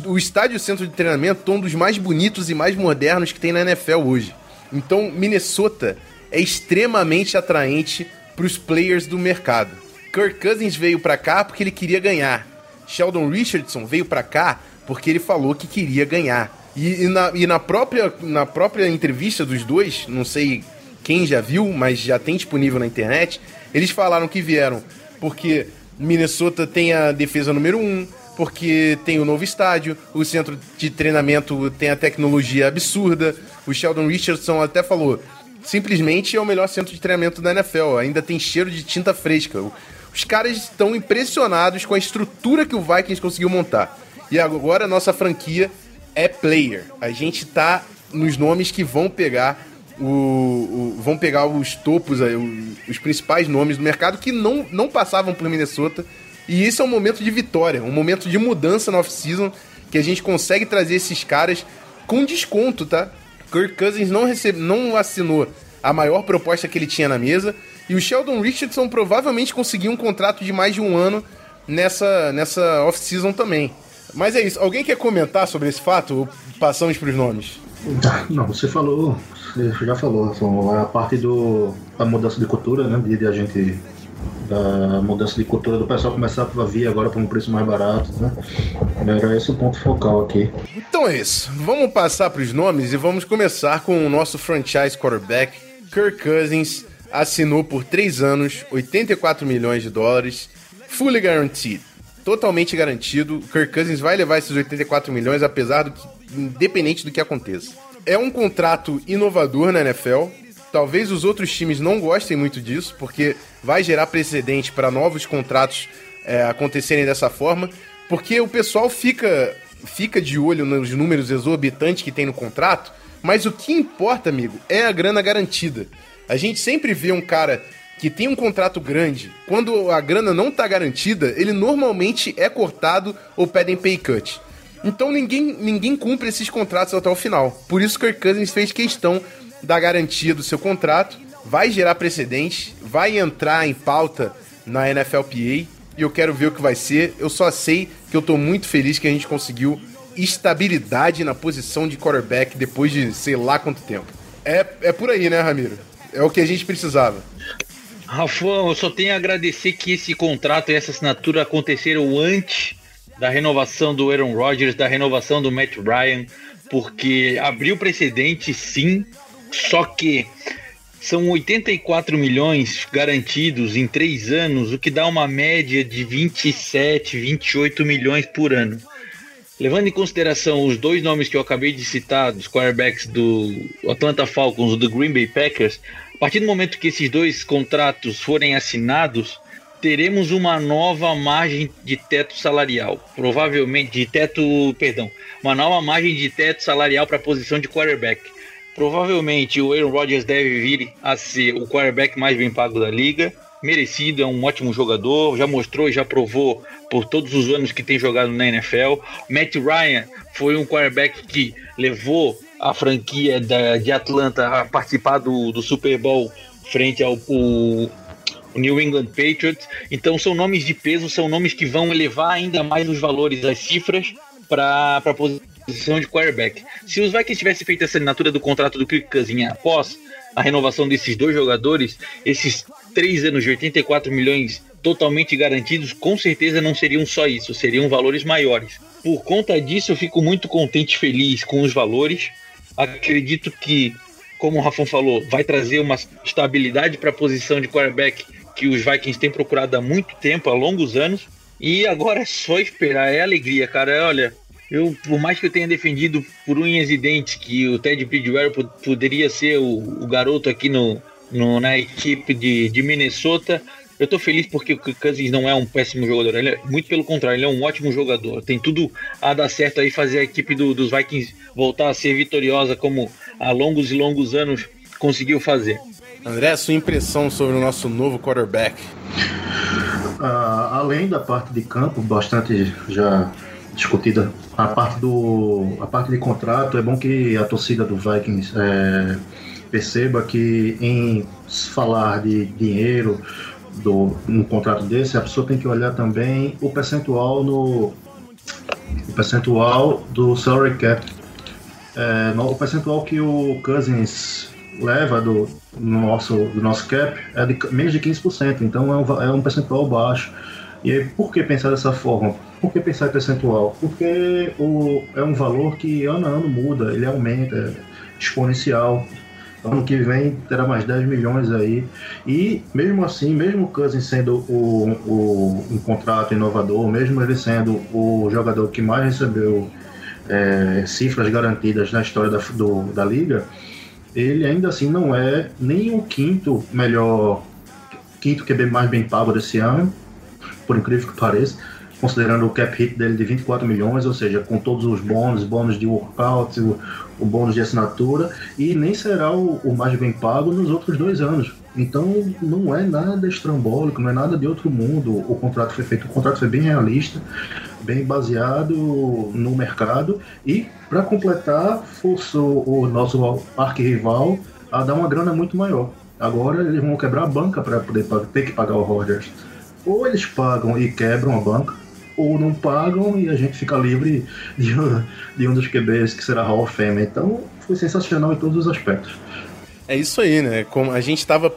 o estádio e o centro de treinamento estão um dos mais bonitos e mais modernos que tem na NFL hoje. Então, Minnesota é extremamente atraente para os players do mercado. Kirk Cousins veio para cá porque ele queria ganhar. Sheldon Richardson veio para cá porque ele falou que queria ganhar. E, e, na, e na, própria, na própria entrevista dos dois, não sei quem já viu, mas já tem disponível na internet, eles falaram que vieram porque Minnesota tem a defesa número um, porque tem o novo estádio, o centro de treinamento tem a tecnologia absurda. O Sheldon Richardson até falou: simplesmente é o melhor centro de treinamento da NFL, ainda tem cheiro de tinta fresca. Os caras estão impressionados com a estrutura que o Vikings conseguiu montar. E agora a nossa franquia é player. A gente tá nos nomes que vão pegar o, o, vão pegar os topos, os principais nomes do mercado que não, não passavam por Minnesota. E isso é um momento de vitória, um momento de mudança na off-season, que a gente consegue trazer esses caras com desconto, tá? Kirk Cousins não, recebe, não assinou a maior proposta que ele tinha na mesa. E o Sheldon Richardson provavelmente conseguiu um contrato de mais de um ano nessa, nessa off-season também. Mas é isso. Alguém quer comentar sobre esse fato ou passamos para os nomes? Não, você falou, você já falou, a parte do, da mudança de cultura, né? De, de a gente da mudança de cultura do pessoal começar a vir agora por um preço mais barato, né? Era esse o ponto focal aqui. Então é isso. Vamos passar para os nomes e vamos começar com o nosso franchise quarterback, Kirk Cousins, assinou por 3 anos, 84 milhões de dólares, fully guaranteed totalmente garantido. Kirk Cousins vai levar esses 84 milhões, apesar do que, independente do que aconteça. É um contrato inovador na NFL. Talvez os outros times não gostem muito disso, porque vai gerar precedente para novos contratos é, acontecerem dessa forma, porque o pessoal fica, fica de olho nos números exorbitantes que tem no contrato, mas o que importa, amigo, é a grana garantida. A gente sempre vê um cara que tem um contrato grande, quando a grana não está garantida, ele normalmente é cortado ou pedem pay cut. Então ninguém, ninguém cumpre esses contratos até o final. Por isso que o Kirk Cousins fez questão da garantia do seu contrato, vai gerar precedente, vai entrar em pauta na NFLPA e eu quero ver o que vai ser. Eu só sei que eu estou muito feliz que a gente conseguiu estabilidade na posição de quarterback depois de sei lá quanto tempo. É, é por aí, né, Ramiro? É o que a gente precisava. Rafão, eu só tenho a agradecer que esse contrato e essa assinatura aconteceram antes da renovação do Aaron Rodgers, da renovação do Matt Ryan, porque abriu precedente sim, só que são 84 milhões garantidos em três anos, o que dá uma média de 27, 28 milhões por ano. Levando em consideração os dois nomes que eu acabei de citar, dos quarterbacks do Atlanta Falcons e do Green Bay Packers, a partir do momento que esses dois contratos forem assinados, teremos uma nova margem de teto salarial. Provavelmente, de teto, perdão, uma nova margem de teto salarial para a posição de quarterback. Provavelmente o Aaron Rodgers deve vir a ser o quarterback mais bem pago da liga. Merecido, é um ótimo jogador, já mostrou e já provou por todos os anos que tem jogado na NFL. Matt Ryan foi um quarterback que levou a franquia da, de Atlanta a participar do, do Super Bowl frente ao o, o New England Patriots. Então são nomes de peso, são nomes que vão elevar ainda mais os valores, as cifras para a posição de quarterback. Se os Vikings tivessem feito essa assinatura do contrato do Kirk Cousins após a renovação desses dois jogadores, esses três anos de 84 milhões totalmente garantidos, com certeza não seriam só isso, seriam valores maiores. Por conta disso, eu fico muito contente e feliz com os valores. Acredito que, como o Rafão falou, vai trazer uma estabilidade para a posição de quarterback que os Vikings têm procurado há muito tempo, há longos anos. E agora é só esperar, é alegria, cara. Olha, eu, por mais que eu tenha defendido por unhas e dentes que o Ted Bridgewater poderia ser o, o garoto aqui no, no, na equipe de, de Minnesota, eu tô feliz porque o Cousins não é um péssimo jogador, ele é, muito pelo contrário, ele é um ótimo jogador. Tem tudo a dar certo aí, fazer a equipe do, dos Vikings voltar a ser vitoriosa como há longos e longos anos conseguiu fazer. André, sua impressão sobre o nosso novo quarterback? Uh, além da parte de campo, bastante já discutida, a parte do a parte de contrato, é bom que a torcida do Vikings é, perceba que em falar de dinheiro, do, no contrato desse, a pessoa tem que olhar também o percentual no percentual do salary cap. É, no, o percentual que o Cousins leva do, no nosso, do nosso cap é de menos de 15%, então é um, é um percentual baixo. E aí, por que pensar dessa forma? Por que pensar em percentual? Porque o, é um valor que ano a ano muda, ele aumenta, é exponencial. Ano que vem terá mais 10 milhões aí. E mesmo assim, mesmo o sendo o, o, um contrato inovador, mesmo ele sendo o jogador que mais recebeu é, cifras garantidas na história da, do, da liga, ele ainda assim não é nem o quinto melhor, quinto QB mais bem pago desse ano, por incrível que pareça, considerando o cap hit dele de 24 milhões, ou seja, com todos os bônus, bônus de workout, o, o bônus de assinatura, e nem será o, o, mais bem pago nos outros dois anos. Então não é nada estrambólico, não é nada de outro mundo. O contrato foi feito, o contrato foi bem realista, bem baseado no mercado e para completar forçou o nosso arquirrival a dar uma grana muito maior. Agora eles vão quebrar a banca para poder ter que pagar o Rodgers. Ou eles pagam e quebram a banca, ou não pagam e a gente fica livre de, de um dos QBs que será Hall of Fame. Então foi sensacional em todos os aspectos. É isso aí, né? Como a gente estava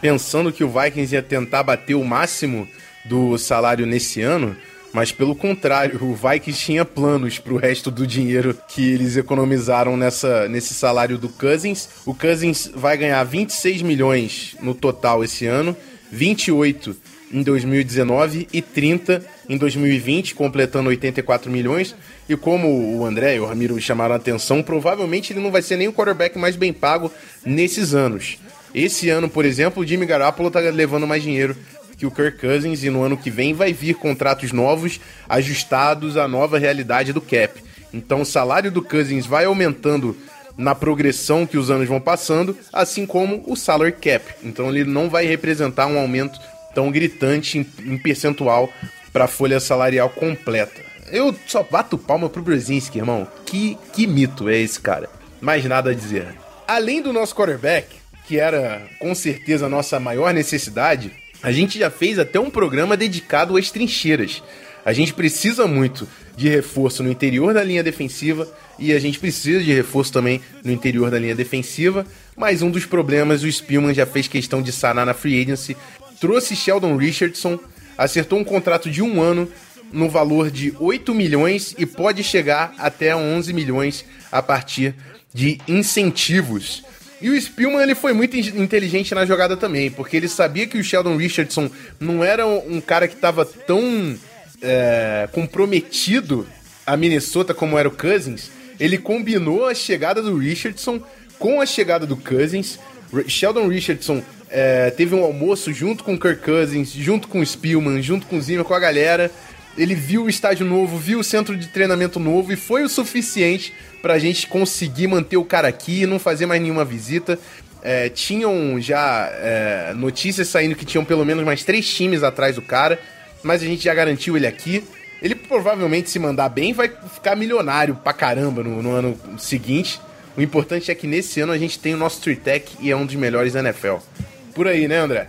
pensando que o Vikings ia tentar bater o máximo do salário nesse ano, mas pelo contrário, o Vikings tinha planos para o resto do dinheiro que eles economizaram nessa, nesse salário do Cousins. O Cousins vai ganhar 26 milhões no total esse ano, 28 em 2019 e 30 em 2020, completando 84 milhões. E como o André e o Ramiro chamaram a atenção, provavelmente ele não vai ser nem o quarterback mais bem pago nesses anos. Esse ano, por exemplo, o Jimmy Garoppolo está levando mais dinheiro que o Kirk Cousins e no ano que vem vai vir contratos novos ajustados à nova realidade do cap. Então o salário do Cousins vai aumentando na progressão que os anos vão passando, assim como o salary cap. Então ele não vai representar um aumento tão gritante em, em percentual para a folha salarial completa. Eu só bato palma pro Brzezinski, irmão. Que, que mito é esse cara? Mais nada a dizer. Além do nosso quarterback, que era com certeza a nossa maior necessidade, a gente já fez até um programa dedicado às trincheiras. A gente precisa muito de reforço no interior da linha defensiva e a gente precisa de reforço também no interior da linha defensiva. Mas um dos problemas o Spielman já fez questão de sanar na free agency trouxe Sheldon Richardson, acertou um contrato de um ano no valor de 8 milhões e pode chegar até 11 milhões a partir de incentivos. E o Spielman ele foi muito inteligente na jogada também, porque ele sabia que o Sheldon Richardson não era um cara que estava tão é, comprometido a Minnesota como era o Cousins. Ele combinou a chegada do Richardson com a chegada do Cousins. Sheldon Richardson é, teve um almoço junto com o Kirk Cousins, junto com o Spielman, junto com o Zimmer, com a galera. Ele viu o estádio novo, viu o centro de treinamento novo e foi o suficiente pra gente conseguir manter o cara aqui e não fazer mais nenhuma visita. É, tinham já é, notícias saindo que tinham pelo menos mais três times atrás do cara, mas a gente já garantiu ele aqui. Ele provavelmente, se mandar bem, vai ficar milionário pra caramba no, no ano seguinte. O importante é que nesse ano a gente tem o nosso Tritec e é um dos melhores da NFL por aí, né, André?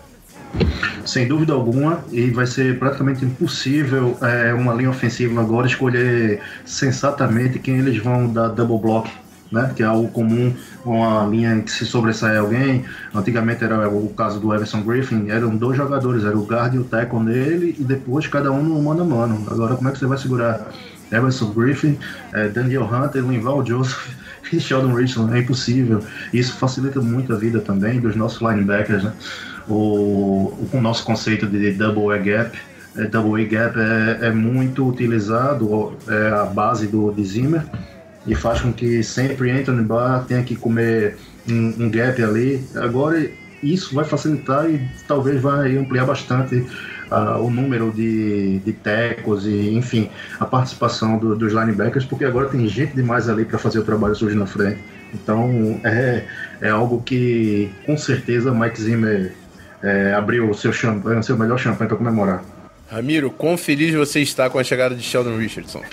Sem dúvida alguma, e vai ser praticamente impossível é, uma linha ofensiva agora escolher sensatamente quem eles vão dar double block, né? Que é algo comum, uma linha que se sobressai alguém. Antigamente era o caso do Everson Griffin, eram dois jogadores, era o guard e o tackle dele, e depois cada um no mano a mano. Agora, como é que você vai segurar Everson Griffin, é, Daniel Hunter, Linval Joseph? Sheldon é impossível. Isso facilita muito a vida também dos nossos linebackers, né? O, o, nosso conceito de double A gap, é, double A gap é, é, muito utilizado, é a base do de Zimmer, e faz com que sempre Anthony Barr tenha que comer um, um gap ali. Agora isso vai facilitar e talvez vai ampliar bastante uh, o número de, de tecos e, enfim, a participação do, dos linebackers, porque agora tem gente demais ali para fazer o trabalho sujo na frente. Então é, é algo que com certeza Mike Zimmer é, abriu o seu, champanhe, seu melhor champanhe para comemorar. Ramiro, quão feliz você está com a chegada de Sheldon Richardson?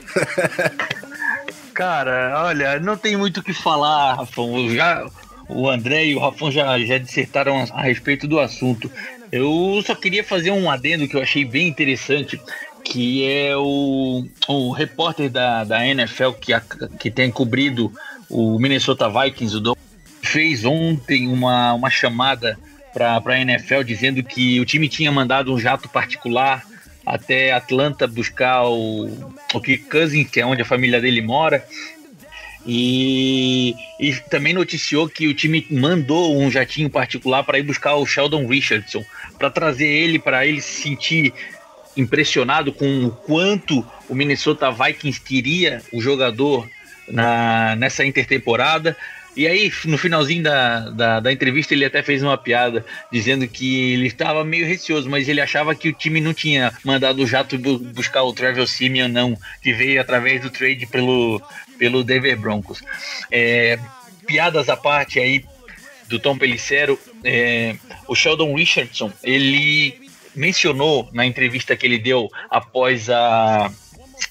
Cara, olha, não tem muito o que falar, Rafão. Já, o André e o Rafão já, já dissertaram a, a respeito do assunto. Eu só queria fazer um adendo que eu achei bem interessante, que é o, o repórter da, da NFL que, a, que tem cobrido o Minnesota Vikings, o Dom, fez ontem uma, uma chamada para a NFL dizendo que o time tinha mandado um jato particular até Atlanta buscar o, o Kirk Cousins, que é onde a família dele mora, e, e também noticiou que o time mandou um jatinho particular para ir buscar o Sheldon Richardson, para trazer ele, para ele se sentir impressionado com o quanto o Minnesota Vikings queria o jogador na, nessa intertemporada. E aí, no finalzinho da, da, da, entrevista, ele até fez uma piada dizendo que ele estava meio receoso, mas ele achava que o time não tinha mandado o jato buscar o Travis Simeon, não, que veio através do trade pelo, pelo Denver Broncos. É, piadas à parte aí do Tom Pelicero, é, o Sheldon Richardson, ele mencionou na entrevista que ele deu após a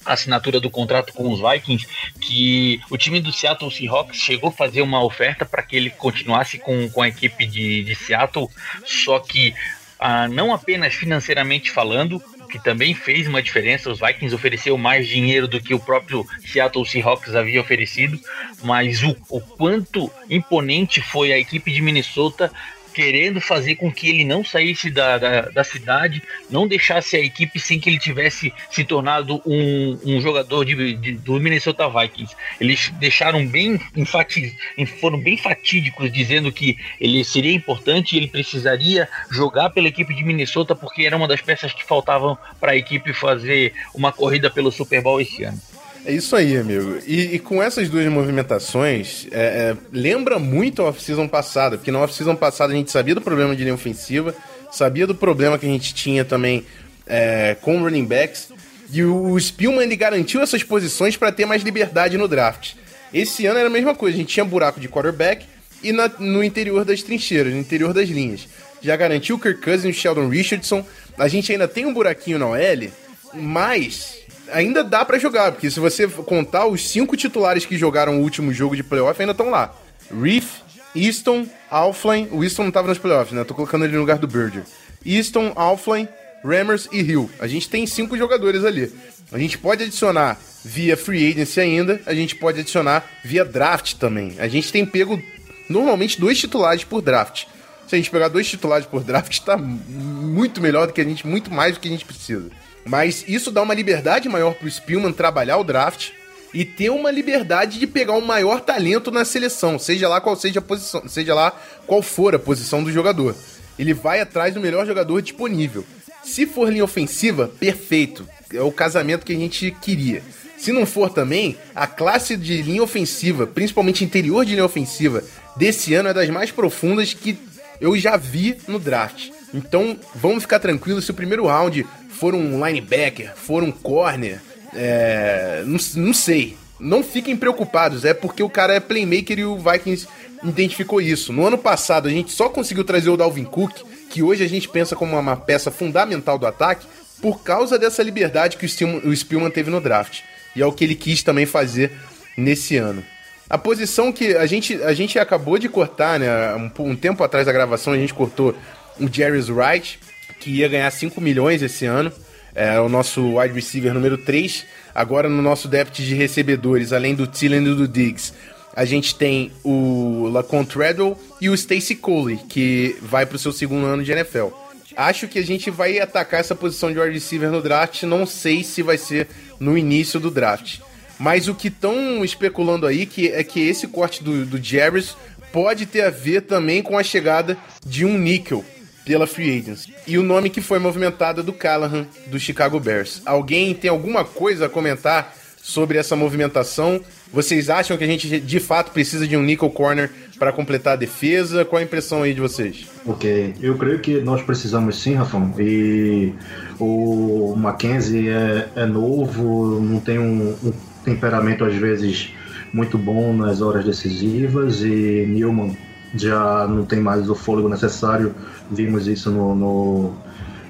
assinatura do contrato com os Vikings que o time do Seattle Seahawks chegou a fazer uma oferta para que ele continuasse com, com a equipe de, de Seattle, só que ah, não apenas financeiramente falando, que também fez uma diferença. Os Vikings ofereceu mais dinheiro do que o próprio Seattle Seahawks havia oferecido, mas o, o quanto imponente foi a equipe de Minnesota querendo fazer com que ele não saísse da, da, da, cidade, não deixasse a equipe sem que ele tivesse se tornado um, um jogador de, de, do Minnesota Vikings. Eles deixaram bem enfatiz, foram bem fatídicos, dizendo que ele seria importante e ele precisaria jogar pela equipe de Minnesota porque era uma das peças que faltavam para a equipe fazer uma corrida pelo Super Bowl esse ano. É isso aí, amigo. E, e com essas duas movimentações, é, é, lembra muito a off-season passada, porque na off-season passada a gente sabia do problema de linha ofensiva, sabia do problema que a gente tinha também é, com running backs, e o Spielman ele garantiu essas posições para ter mais liberdade no draft. Esse ano era a mesma coisa, a gente tinha buraco de quarterback e na, no interior das trincheiras, no interior das linhas. Já garantiu o Kirk Cousins e o Sheldon Richardson. A gente ainda tem um buraquinho na OL, mas ainda dá para jogar, porque se você contar os cinco titulares que jogaram o último jogo de playoff, ainda estão lá. Reef, Easton, Alflin, o Easton não tava nos playoffs, né? Tô colocando ele no lugar do Berger. Easton, Alflin, Rammers e Hill. A gente tem cinco jogadores ali. A gente pode adicionar via free agency ainda, a gente pode adicionar via draft também. A gente tem pego normalmente dois titulares por draft. Se a gente pegar dois titulares por draft, tá muito melhor do que a gente, muito mais do que a gente precisa. Mas isso dá uma liberdade maior pro Spielman trabalhar o draft e ter uma liberdade de pegar o maior talento na seleção, seja lá qual seja a posição, seja lá qual for a posição do jogador. Ele vai atrás do melhor jogador disponível. Se for linha ofensiva, perfeito. É o casamento que a gente queria. Se não for também, a classe de linha ofensiva, principalmente interior de linha ofensiva, desse ano é das mais profundas que eu já vi no draft. Então, vamos ficar tranquilos se o primeiro round for um linebacker, for um corner, é, não, não sei. Não fiquem preocupados, é porque o cara é playmaker e o Vikings identificou isso. No ano passado a gente só conseguiu trazer o Dalvin Cook, que hoje a gente pensa como uma peça fundamental do ataque, por causa dessa liberdade que o Spielman teve no draft. E é o que ele quis também fazer nesse ano. A posição que a gente, a gente acabou de cortar, né? Um, um tempo atrás da gravação, a gente cortou o Jerry's Wright, que ia ganhar 5 milhões esse ano. É o nosso wide receiver número 3. Agora no nosso depth de recebedores, além do Tillen e do Diggs, a gente tem o Lacon Treadwell e o Stacy Coley, que vai para o seu segundo ano de NFL. Acho que a gente vai atacar essa posição de wide receiver no draft. Não sei se vai ser no início do draft. Mas o que estão especulando aí que é que esse corte do, do Jarvis pode ter a ver também com a chegada de um níquel pela Free Agents. E o nome que foi movimentado é do Callahan, do Chicago Bears. Alguém tem alguma coisa a comentar sobre essa movimentação? Vocês acham que a gente de fato precisa de um nickel corner para completar a defesa? Qual a impressão aí de vocês? Ok, eu creio que nós precisamos sim, Rafão. E o Mackenzie é, é novo, não tem um, um temperamento às vezes muito bom nas horas decisivas e Newman já não tem mais o fôlego necessário. Vimos isso no, no,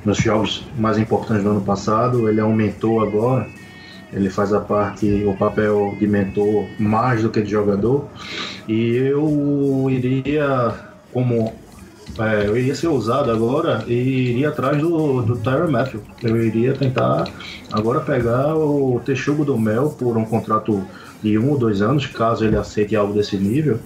nos jogos mais importantes do ano passado. Ele aumentou agora. Ele faz a parte, o papel de mentor mais do que de jogador. E eu iria, como é, eu iria ser ousado agora e iria atrás do, do Tyron Matthew. Eu iria tentar agora pegar o Texugo do Mel por um contrato de um ou dois anos, caso ele aceite algo desse nível,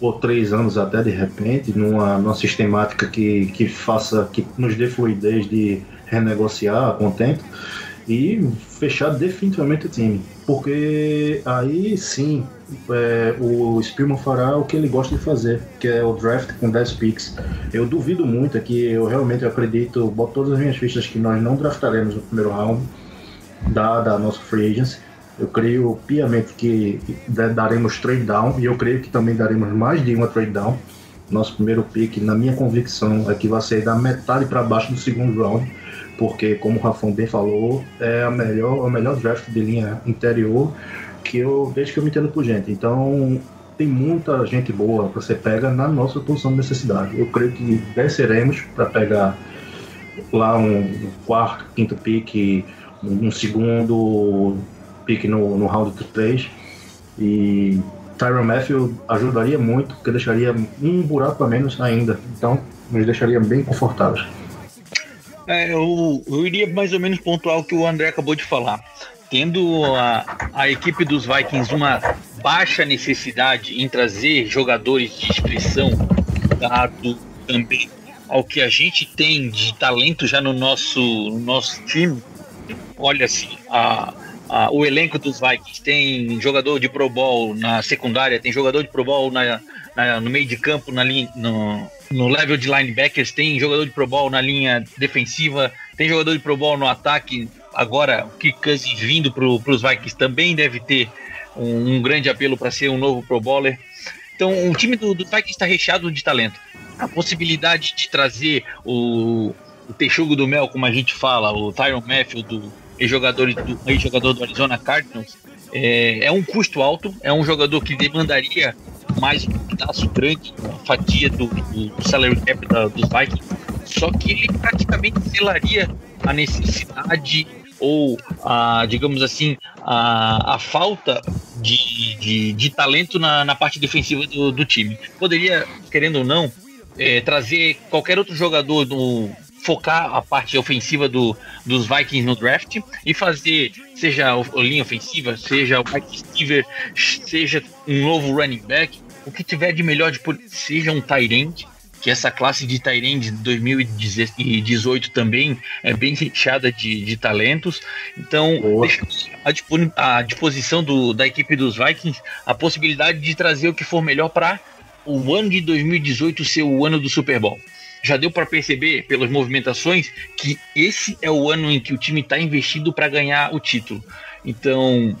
ou três anos até de repente, numa, numa sistemática que, que faça, que nos dê fluidez de renegociar com o tempo e fechar definitivamente o time. Porque aí sim é, o Spielman fará o que ele gosta de fazer, que é o draft com 10 picks. Eu duvido muito aqui, eu realmente acredito, boto todas as minhas fichas que nós não draftaremos no primeiro round, dada a nossa free agency. Eu creio piamente que daremos trade down e eu creio que também daremos mais de uma trade down. Nosso primeiro pick, na minha convicção, é que vai ser da metade para baixo do segundo round, porque, como o Rafão bem falou, é a melhor, o melhor draft de linha interior que eu desde que eu me entendo por gente. Então, tem muita gente boa que você pega na nossa posição de necessidade. Eu creio que desceremos para pegar lá um quarto, quinto pick, um segundo pick no, no round 3. E Tyron Matthew ajudaria muito, porque deixaria um buraco a menos ainda. Então, nos deixaria bem confortáveis. É, eu, eu iria mais ou menos pontuar o que o André acabou de falar. Tendo a, a equipe dos Vikings uma baixa necessidade em trazer jogadores de expressão, dado também ao que a gente tem de talento já no nosso, no nosso time, olha assim, a, ah, o elenco dos Vikings tem jogador de Pro Bowl na secundária, tem jogador de Pro Bowl na, na, no meio de campo, na linha, no, no level de linebackers, tem jogador de Pro Bowl na linha defensiva, tem jogador de Pro Bowl no ataque. Agora, o Kirk vindo para os Vikings também deve ter um, um grande apelo para ser um novo Pro Bowler. Então, o time do, do Vikings está recheado de talento. A possibilidade de trazer o, o do Mel, como a gente fala, o Tyron Matthew do, ex-jogador do, ex-jogador do Arizona Cardinals, é, é, um custo alto, é um jogador que demandaria mais um pedaço grande, uma fatia do, do, do salary cap da, dos Vikings, só que ele praticamente selaria a necessidade ou, a, digamos assim, a, a falta de, de, de talento na, na parte defensiva do, do time. Poderia, querendo ou não, é, trazer qualquer outro jogador do focar a parte ofensiva do, dos Vikings no draft e fazer, seja a linha ofensiva, seja o Mike Stever, seja um novo running back, o que tiver de melhor, de, seja um Tyrant, que essa classe de Tyrant de 2018 também é bem recheada de, de talentos. Então, deixa à disposição do, da equipe dos Vikings a possibilidade de trazer o que for melhor para o ano de 2018 ser o ano do Super Bowl já deu para perceber pelas movimentações que esse é o ano em que o time está investido para ganhar o título. Então,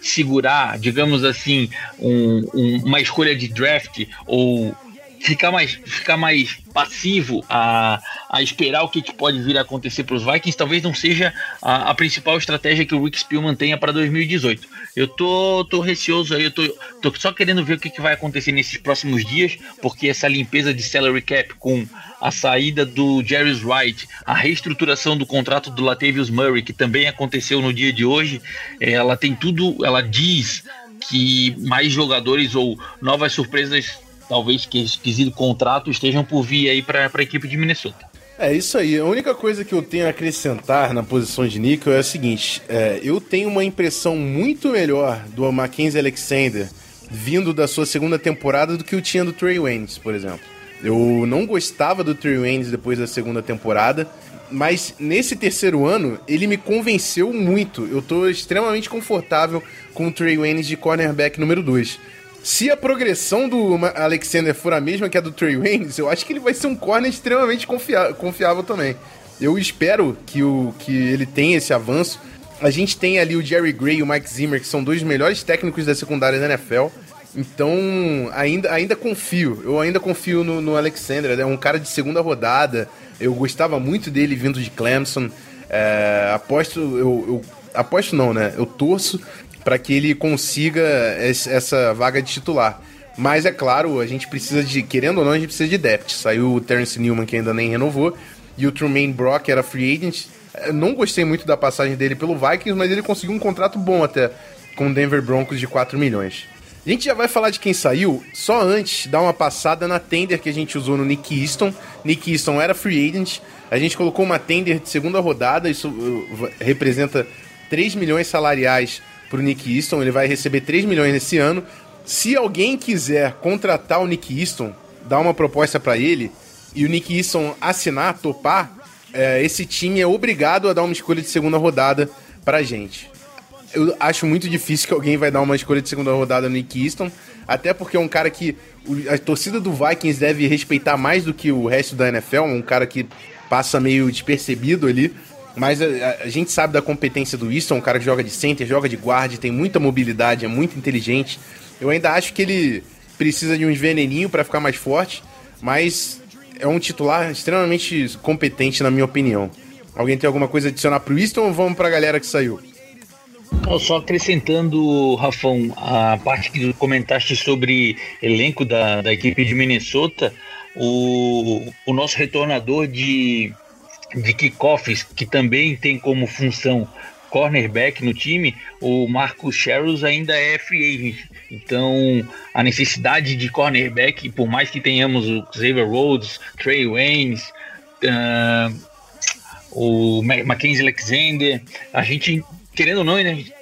segurar, digamos assim, um, um, uma escolha de draft ou ficar mais, ficar mais passivo a, a esperar o que, que pode vir a acontecer para os Vikings talvez não seja a, a, principal estratégia que o Rick Spielman tenha para 2018. Eu tô, tô receoso aí, eu tô, tô só querendo ver o que, que vai acontecer nesses próximos dias, porque essa limpeza de salary cap com a saída do Jerry Wright, a reestruturação do contrato do Latavius Murray, que também aconteceu no dia de hoje, ela tem tudo, ela diz que mais jogadores ou novas surpresas talvez que esquisito contrato estejam por vir aí para a equipe de Minnesota. É isso aí. A única coisa que eu tenho a acrescentar na posição de Nickel é a seguinte: é, eu tenho uma impressão muito melhor do Mackenzie Alexander vindo da sua segunda temporada do que eu tinha do Trey Waynes, por exemplo. Eu não gostava do Trey Waynes depois da segunda temporada, mas nesse terceiro ano ele me convenceu muito. Eu tô extremamente confortável com o Trey Waynes de cornerback número 2. Se a progressão do Alexander for a mesma que a do Trey Waynes, eu acho que ele vai ser um corner extremamente confia confiável também. Eu espero que, o, que ele tenha esse avanço. A gente tem ali o Jerry Gray e o Mike Zimmer, que são dois melhores técnicos da secundária da NFL. Então, ainda, ainda confio. Eu ainda confio no, no Alexander. É um cara de segunda rodada. Eu gostava muito dele vindo de Clemson. É, aposto, eu, eu aposto não, né? Eu torço para que ele consiga essa vaga de titular. Mas é claro, a gente precisa de, querendo ou não, a gente precisa de depth. Saiu o Terence Newman que ainda nem renovou e o Trumaine Brock era free agent. Eu não gostei muito da passagem dele pelo Vikings, mas ele conseguiu um contrato bom até com o Denver Broncos de 4 milhões. A gente já vai falar de quem saiu, só antes dar uma passada na tender que a gente usou no Nick Easton. Nick Easton era free agent, a gente colocou uma tender de segunda rodada, isso uh, representa 3 milhões salariais para o Nick Easton, ele vai receber 3 milhões nesse ano. Se alguém quiser contratar o Nick Easton, dar uma proposta para ele e o Nick Easton assinar, topar, é, esse time é obrigado a dar uma escolha de segunda rodada para a gente eu acho muito difícil que alguém vai dar uma escolha de segunda rodada no Nick Easton, até porque é um cara que a torcida do Vikings deve respeitar mais do que o resto da NFL, um cara que passa meio despercebido ali. Mas a, a, gente sabe da competência do Easton, um cara que joga de center, joga de guarda, tem muita mobilidade, é muito inteligente. Eu ainda acho que ele precisa de um veneninho para ficar mais forte, mas é um titular extremamente competente, na minha opinião. Alguém tem alguma coisa a adicionar pro Easton ou vamos pra galera que saiu? Só acrescentando, Rafão, a parte que comentaste sobre elenco da, da equipe de Minnesota, o, o nosso retornador de, de kickoffs, que também tem como função cornerback no time, o Marcus Sherrills ainda é free agent. Então, a necessidade de cornerback, por mais que tenhamos o Xavier Rhodes, Trey Waynes, uh, o Mackenzie Alexander, a gente querendo ou não,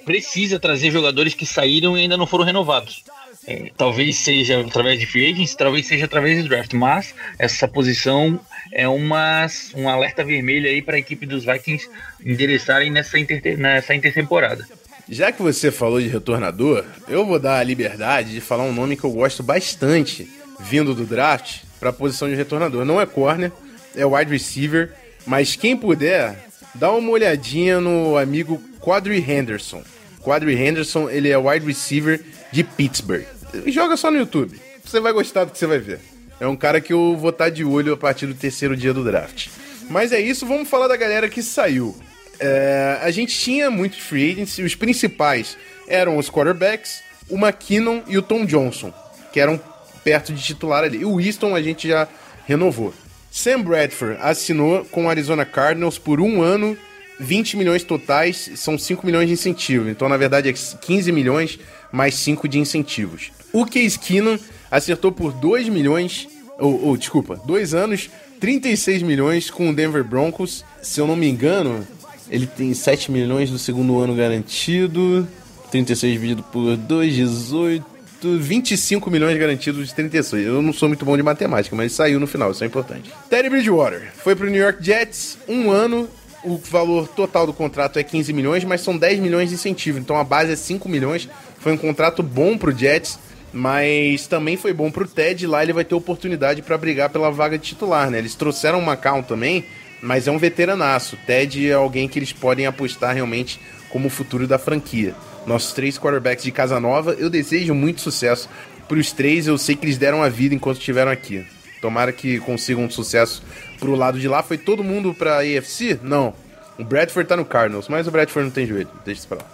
precisa trazer jogadores que saíram e ainda não foram renovados. É, talvez seja através de free agents, talvez seja através de draft, mas essa posição é uma, um alerta vermelho aí para a equipe dos Vikings endereçarem nessa, inter, nessa intertemporada. Já que você falou de retornador, eu vou dar a liberdade de falar um nome que eu gosto bastante vindo do draft para a posição de retornador. Não é corner, é wide receiver, mas quem puder, dá uma olhadinha no amigo Quadri Henderson. Quadri Henderson, ele é wide receiver de Pittsburgh. Joga só no YouTube. Você vai gostar do que você vai ver. É um cara que eu vou estar de olho a partir do terceiro dia do draft. Mas é isso, vamos falar da galera que saiu. É, a gente tinha muitos free agents os principais eram os quarterbacks, o McKinnon e o Tom Johnson, que eram perto de titular ali. O Winston a gente já renovou. Sam Bradford assinou com o Arizona Cardinals por um ano 20 milhões totais, são 5 milhões de incentivo. Então, na verdade, é 15 milhões mais 5 de incentivos. O Case Keenum acertou por 2 milhões, ou, ou desculpa, 2 anos, 36 milhões com o Denver Broncos. Se eu não me engano, ele tem 7 milhões no segundo ano garantido. 36 dividido por 2, 18. 25 milhões garantidos de 36. Eu não sou muito bom de matemática, mas saiu no final, isso é importante. Teddy Bridgewater foi pro New York Jets, um ano, o valor total do contrato é 15 milhões, mas são 10 milhões de incentivo. Então a base é 5 milhões. Foi um contrato bom pro Jets, mas também foi bom pro Ted. Lá ele vai ter oportunidade para brigar pela vaga de titular, né? Eles trouxeram o Macau também, mas é um veteranaço. Ted é alguém que eles podem apostar realmente como o futuro da franquia. Nossos três quarterbacks de Casa Nova, eu desejo muito sucesso para os três. Eu sei que eles deram a vida enquanto estiveram aqui. Tomara que consigam um sucesso pro lado de lá. Foi todo mundo pra AFC? Não. O Bradford tá no Cardinals, mas o Bradford não tem joelho. Deixa isso pra lá.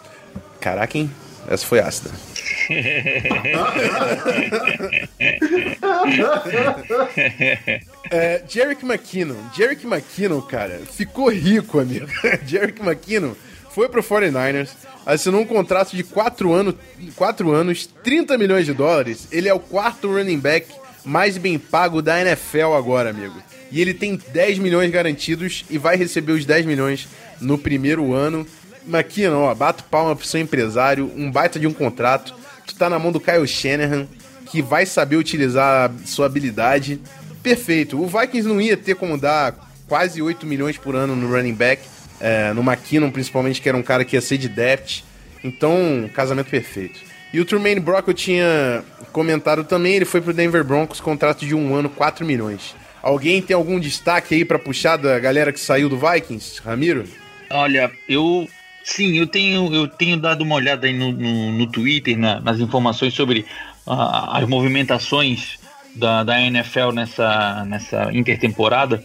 Caraca, hein? Essa foi ácida. é, Jerick McKinnon. Jerick McKinnon, cara, ficou rico, amigo. Jerick McKinnon foi pro 49ers, assinou um contrato de 4 anos, 4 anos, 30 milhões de dólares. Ele é o quarto running back mais bem pago da NFL agora, amigo. E ele tem 10 milhões garantidos e vai receber os 10 milhões no primeiro ano. McKinnon, ó, bato palma pro seu empresário, um baita de um contrato. Tu tá na mão do Kyle Shanahan, que vai saber utilizar a sua habilidade. Perfeito. O Vikings não ia ter como dar quase 8 milhões por ano no running back, é, no McKinnon principalmente, que era um cara que ia ser de depth. Então, casamento perfeito. E o Trumaine Brock eu tinha comentado também, ele foi pro Denver Broncos, contrato de um ano, 4 milhões. Alguém tem algum destaque aí para puxar da galera que saiu do Vikings, Ramiro? Olha, eu sim, eu tenho, eu tenho dado uma olhada aí no, no, no Twitter, na, nas informações sobre uh, as movimentações da, da NFL nessa, nessa intertemporada.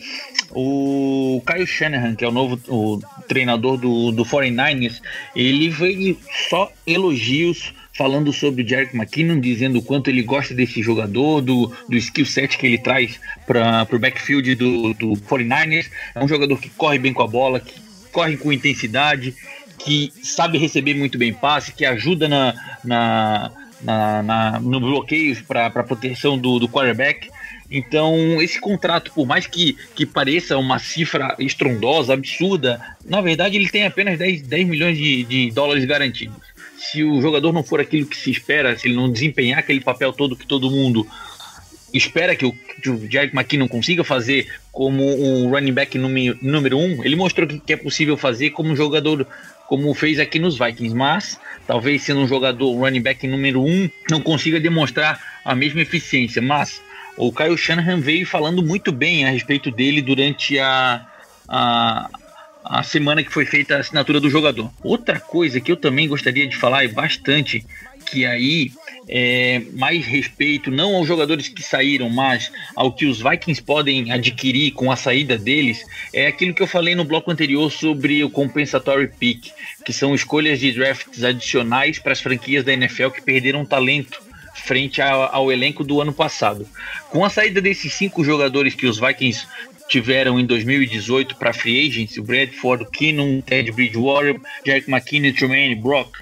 O Kyle Shanahan, que é o novo o treinador do, do 49ers, ele veio só elogios falando sobre o Jerick McKinnon, dizendo o quanto ele gosta desse jogador, do, do skill set que ele traz para o backfield do, do 49ers. É um jogador que corre bem com a bola, que corre com intensidade, que sabe receber muito bem passe, que ajuda na, na, na, na no bloqueio para proteção do, do quarterback. Então, esse contrato, por mais que, que pareça uma cifra estrondosa, absurda, na verdade ele tem apenas 10, 10 milhões de, de dólares garantidos. Se o jogador não for aquilo que se espera, se ele não desempenhar aquele papel todo que todo mundo espera que o, que o Jerick McKinnon consiga fazer como um running back número, número um, ele mostrou que, que é possível fazer como um jogador como fez aqui nos Vikings, mas talvez sendo um jogador running back número um, não consiga demonstrar a mesma eficiência, mas o Kyle Shanahan veio falando muito bem a respeito dele durante a, a, a semana que foi feita a assinatura do jogador. Outra coisa que eu também gostaria de falar e bastante, que aí é mais respeito não aos jogadores que saíram, mas ao que os Vikings podem adquirir com a saída deles, é aquilo que eu falei no bloco anterior sobre o compensatory pick, que são escolhas de drafts adicionais para as franquias da NFL que perderam talento frente ao, ao elenco do ano passado. Com a saída desses cinco jogadores que os Vikings tiveram em 2018 para free agents, o Bradford, o Keenum, Ted Bridgewater, Jack McKinney, Tremaine, Brock,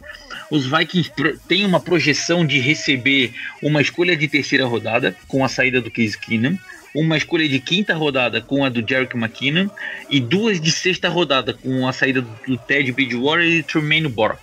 os Vikings têm uma projeção de receber uma escolha de terceira rodada com a saída do Case Keenum, uma escolha de quinta rodada com a do Jerick McKinnon e duas de sexta rodada com a saída do Ted Bridgewater e Tremaine Brock.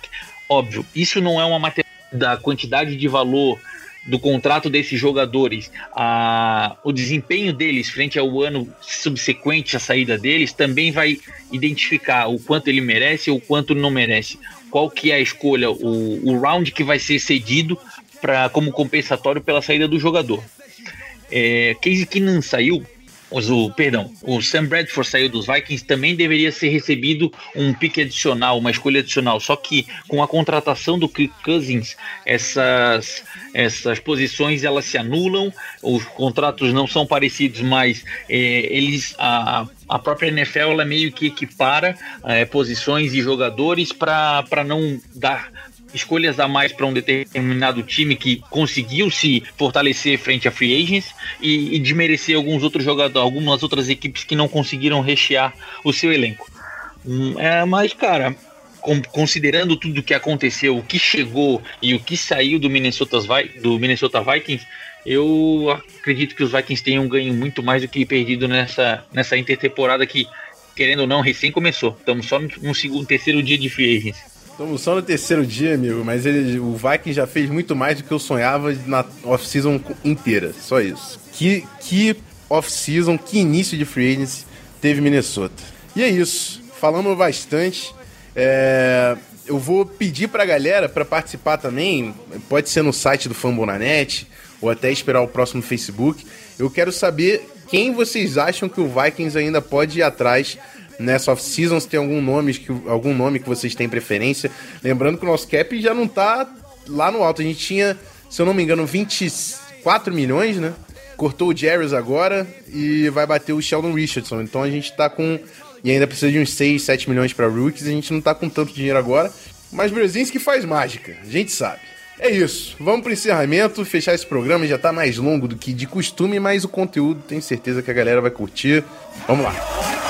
Óbvio, isso não é uma matéria da quantidade de valor do contrato desses jogadores, a, o desempenho deles frente ao ano subsequente à saída deles, também vai identificar o quanto ele merece ou o quanto não merece. Qual que é a escolha, o, o round que vai ser cedido para como compensatório pela saída do jogador. É, Casey Keenan saiu, o, perdão, o Sam Bradford saiu dos Vikings, também deveria ser recebido um pique adicional, uma escolha adicional. Só que com a contratação do Kirk Cousins, essas, essas posições elas se anulam, os contratos não são parecidos, mas é, eles a, a própria NFL ela meio que equipara é, posições e jogadores para não dar escolhas a mais para um determinado time que conseguiu se fortalecer frente a free agents e, e desmerecer alguns outros jogadores, algumas outras equipes que não conseguiram rechear o seu elenco. Hum, é, mas, cara, considerando tudo o que aconteceu, o que chegou e o que saiu do Minnesota, do Minnesota Vikings, eu acredito que os Vikings tenham ganho muito mais do que perdido nessa, nessa intertemporada que, querendo ou não, recém começou. Estamos só no, no segundo, terceiro dia de free agents. Estamos só no terceiro dia, amigo, mas ele, o Viking já fez muito mais do que eu sonhava na off-season inteira. Só isso. Que, que off-season, que início de free agency teve Minnesota. E é isso. Falamos bastante. É, eu vou pedir pra galera para participar também. Pode ser no site do Fambonanet ou até esperar o próximo Facebook. Eu quero saber quem vocês acham que o Vikings ainda pode ir atrás nessa off-season, se tem algum nome, que, algum nome que vocês têm preferência. Lembrando que o nosso cap já não tá lá no alto. A gente tinha, se eu não me engano, 24 milhões, né? Cortou o Jarrys agora e vai bater o Sheldon Richardson. Então a gente tá com. E ainda precisa de uns 6, 7 milhões para rookies. A gente não tá com tanto dinheiro agora. Mas Brzezinski faz mágica, a gente sabe. É isso. Vamos pro encerramento, fechar esse programa. Já tá mais longo do que de costume, mas o conteúdo tenho certeza que a galera vai curtir. Vamos lá.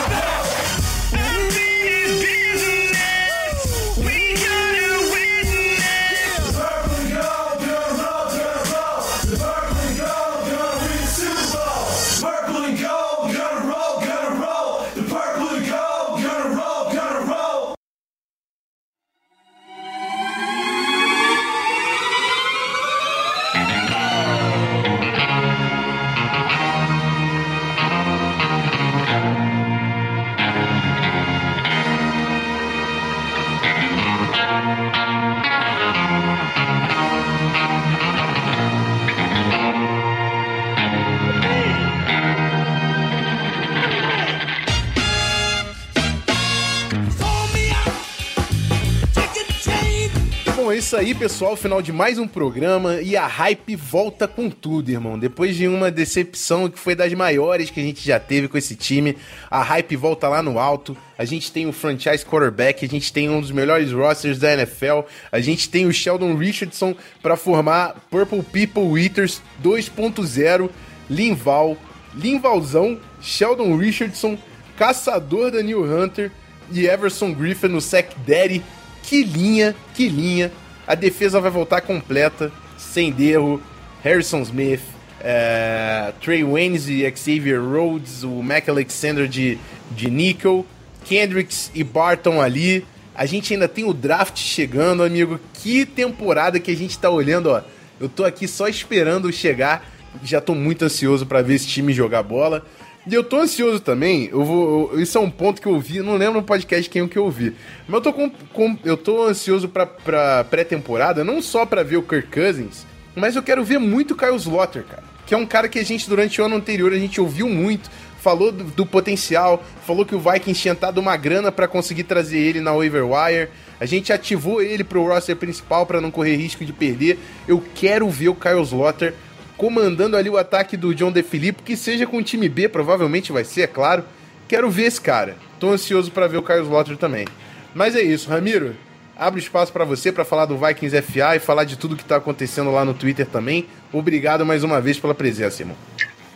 Isso aí, pessoal. Final de mais um programa e a hype volta com tudo, irmão. Depois de uma decepção que foi das maiores que a gente já teve com esse time, a hype volta lá no alto. A gente tem o franchise quarterback, a gente tem um dos melhores rosters da NFL, a gente tem o Sheldon Richardson para formar Purple People Eaters 2.0, Linval, Linvalzão, Sheldon Richardson, Caçador Daniel Hunter e Everson Griffin no Sec Daddy. Que linha, que linha a defesa vai voltar completa. Senderro, Harrison Smith, é, Trey Waynes e Xavier Rhodes, o Mac Alexander de, de Nickel, Kendricks e Barton ali. A gente ainda tem o draft chegando, amigo. Que temporada que a gente tá olhando, ó. Eu tô aqui só esperando chegar. Já tô muito ansioso para ver esse time jogar bola. E eu tô ansioso também. Eu vou, eu, isso é um ponto que eu vi. Não lembro no podcast quem que eu vi. Mas eu tô, com, com eu tô ansioso pra, pra pré-temporada, não só para ver o Kirk Cousins, mas eu quero ver muito o Kyle Slotter, cara. Que é um cara que a gente, durante o ano anterior, a gente ouviu muito falou do, do, potencial, falou que o Vikings tinha dado uma grana para conseguir trazer ele na waiver wire. A gente ativou ele pro roster principal para não correr risco de perder. Eu quero ver o Kyle Slotter comandando ali o ataque do John DeFilippo, que seja com o time B, provavelmente vai ser, é claro. Quero ver esse cara. Tô ansioso para ver o Kyle Slotter também. Mas é isso, Ramiro. Abro espaço para você para falar do Vikings FA e falar de tudo que tá acontecendo lá no Twitter também. Obrigado mais uma vez pela presença, irmão.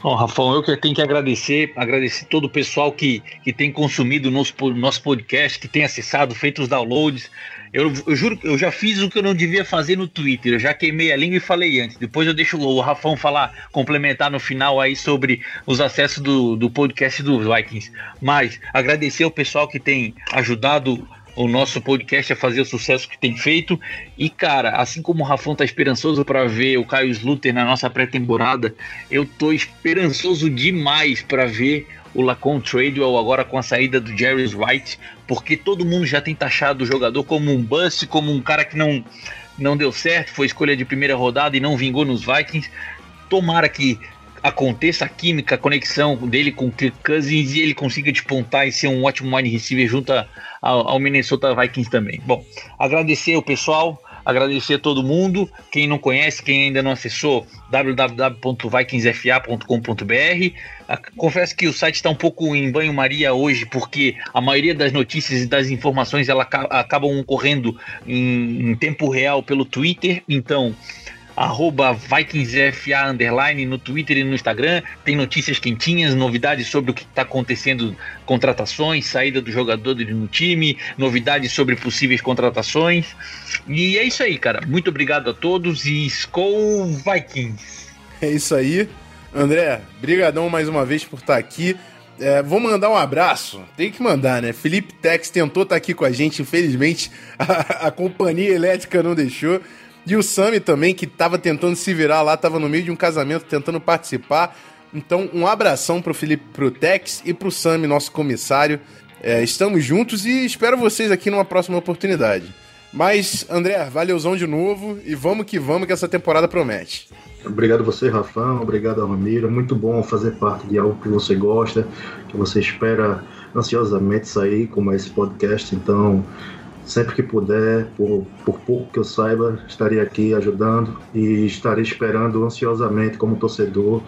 Bom, eu que tenho que agradecer, agradecer todo o pessoal que, que tem consumido o nosso, nosso podcast, que tem acessado, feito os downloads. Eu, eu juro eu já fiz o que eu não devia fazer no Twitter, eu já queimei a língua e falei antes. Depois eu deixo o Rafão falar, complementar no final aí sobre os acessos do, do podcast dos Vikings. Mas agradecer o pessoal que tem ajudado o nosso podcast a fazer o sucesso que tem feito. E, cara, assim como o Rafão tá esperançoso para ver o Caio Sluter na nossa pré-temporada, eu tô esperançoso demais para ver o Lacon Tradewell agora com a saída do Jerry White, porque todo mundo já tem taxado o jogador como um bust, como um cara que não, não deu certo, foi escolha de primeira rodada e não vingou nos Vikings. Tomara que aconteça a química, a conexão dele com o Kirk Cousins e ele consiga despontar e ser um ótimo wide receiver junto ao, ao Minnesota Vikings também. Bom, agradecer o pessoal, agradecer a todo mundo. Quem não conhece, quem ainda não acessou, www.vikingsfa.com.br. Ah, confesso que o site está um pouco em banho-maria hoje, porque a maioria das notícias e das informações ela acabam correndo em, em tempo real pelo Twitter. Então, arroba VikingsFA underline no Twitter e no Instagram. Tem notícias quentinhas, novidades sobre o que está acontecendo, contratações, saída do jogador no time, novidades sobre possíveis contratações. E é isso aí, cara. Muito obrigado a todos e Skol Vikings! É isso aí. André, brigadão mais uma vez por estar aqui. É, vou mandar um abraço. Tem que mandar, né? Felipe Tex tentou estar aqui com a gente, infelizmente a, a companhia elétrica não deixou. E o Sami também, que tava tentando se virar lá, tava no meio de um casamento tentando participar. Então, um abração pro Felipe, pro Tex e pro Sami, nosso comissário. É, estamos juntos e espero vocês aqui numa próxima oportunidade. Mas, André, valeuzão de novo e vamos que vamos que essa temporada promete. Obrigado você, Rafão. Obrigado, Ramiro. Muito bom fazer parte de algo que você gosta, que você espera ansiosamente sair, como é esse podcast. Então, Sempre que puder, por, por pouco que eu saiba, estarei aqui ajudando e estarei esperando ansiosamente como torcedor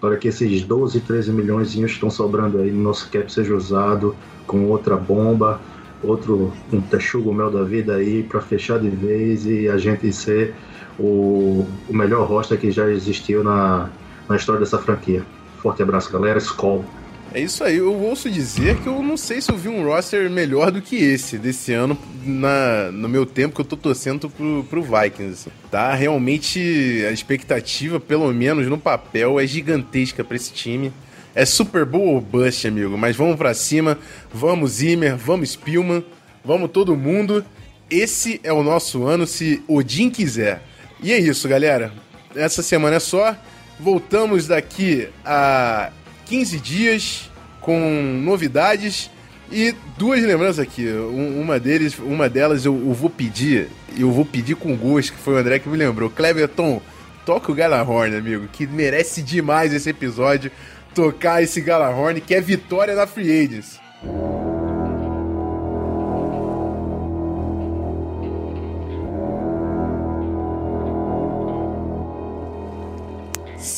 para que esses 12, 13 milhões que estão sobrando aí no nosso cap seja usado com outra bomba, outro um texugo mel da vida aí para fechar de vez e a gente ser o, o melhor roster que já existiu na, na história dessa franquia. Forte abraço, galera. Skol! É isso aí, eu ouço dizer que eu não sei se eu vi um roster melhor do que esse desse ano na, no meu tempo que eu tô torcendo pro, pro Vikings. Assim. Tá realmente a expectativa, pelo menos no papel, é gigantesca para esse time. É Super Bowl ou bust, amigo, mas vamos para cima, vamos Zimmer, vamos Spielman, vamos todo mundo. Esse é o nosso ano se Odin quiser. E é isso, galera. Essa semana é só. Voltamos daqui a 15 dias com novidades e duas lembranças aqui. Uma deles, uma delas eu, eu vou pedir, eu vou pedir com gosto, que foi o André que me lembrou. Cleverton, toca o Galahorn, amigo, que merece demais esse episódio tocar esse Galahorn, que é vitória da Free Agents.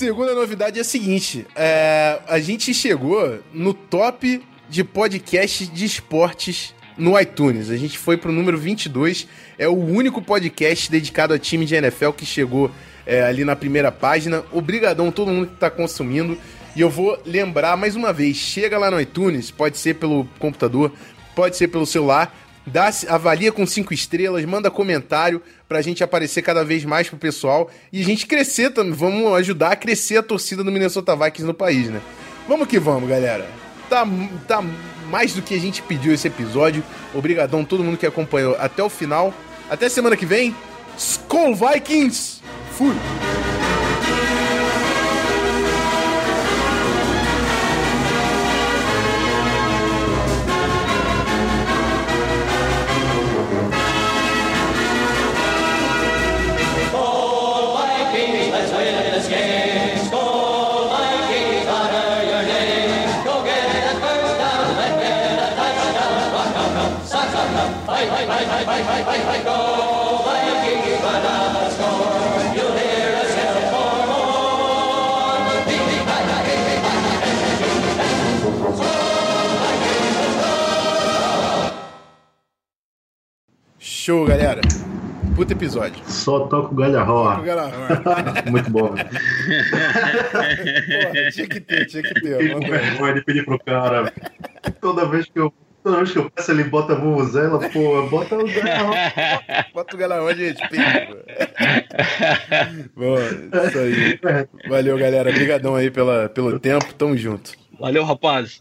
Segunda novidade é a seguinte: é, a gente chegou no top de podcast de esportes no iTunes. A gente foi pro número 22. É o único podcast dedicado a time de NFL que chegou é, ali na primeira página. Obrigadão todo mundo que está consumindo. E eu vou lembrar mais uma vez: chega lá no iTunes, pode ser pelo computador, pode ser pelo celular dá, avalia com cinco estrelas, manda comentário pra gente aparecer cada vez mais pro pessoal e a gente crescer também. Vamos ajudar a crescer a torcida do Minnesota Vikings no país, né? Vamos que vamos, galera. Tá, tá mais do que a gente pediu esse episódio. Obrigadão a todo mundo que acompanhou até o final. Até semana que vem. Skull Vikings! Fui! Show, galera. Puta episódio. Só toca o galharroa. Muito bom. Porra, tinha que ter, tinha que ter. Fiquei com vergonha de pedir pro cara. Toda vez que eu. Toda vez que eu peço, ele bota a vuvuzela, pô, bota o galharroa. Bota o galão de respeito. Bom, isso aí. Valeu, galera. Obrigadão aí pela, pelo tempo. Tamo junto. Valeu, rapaz.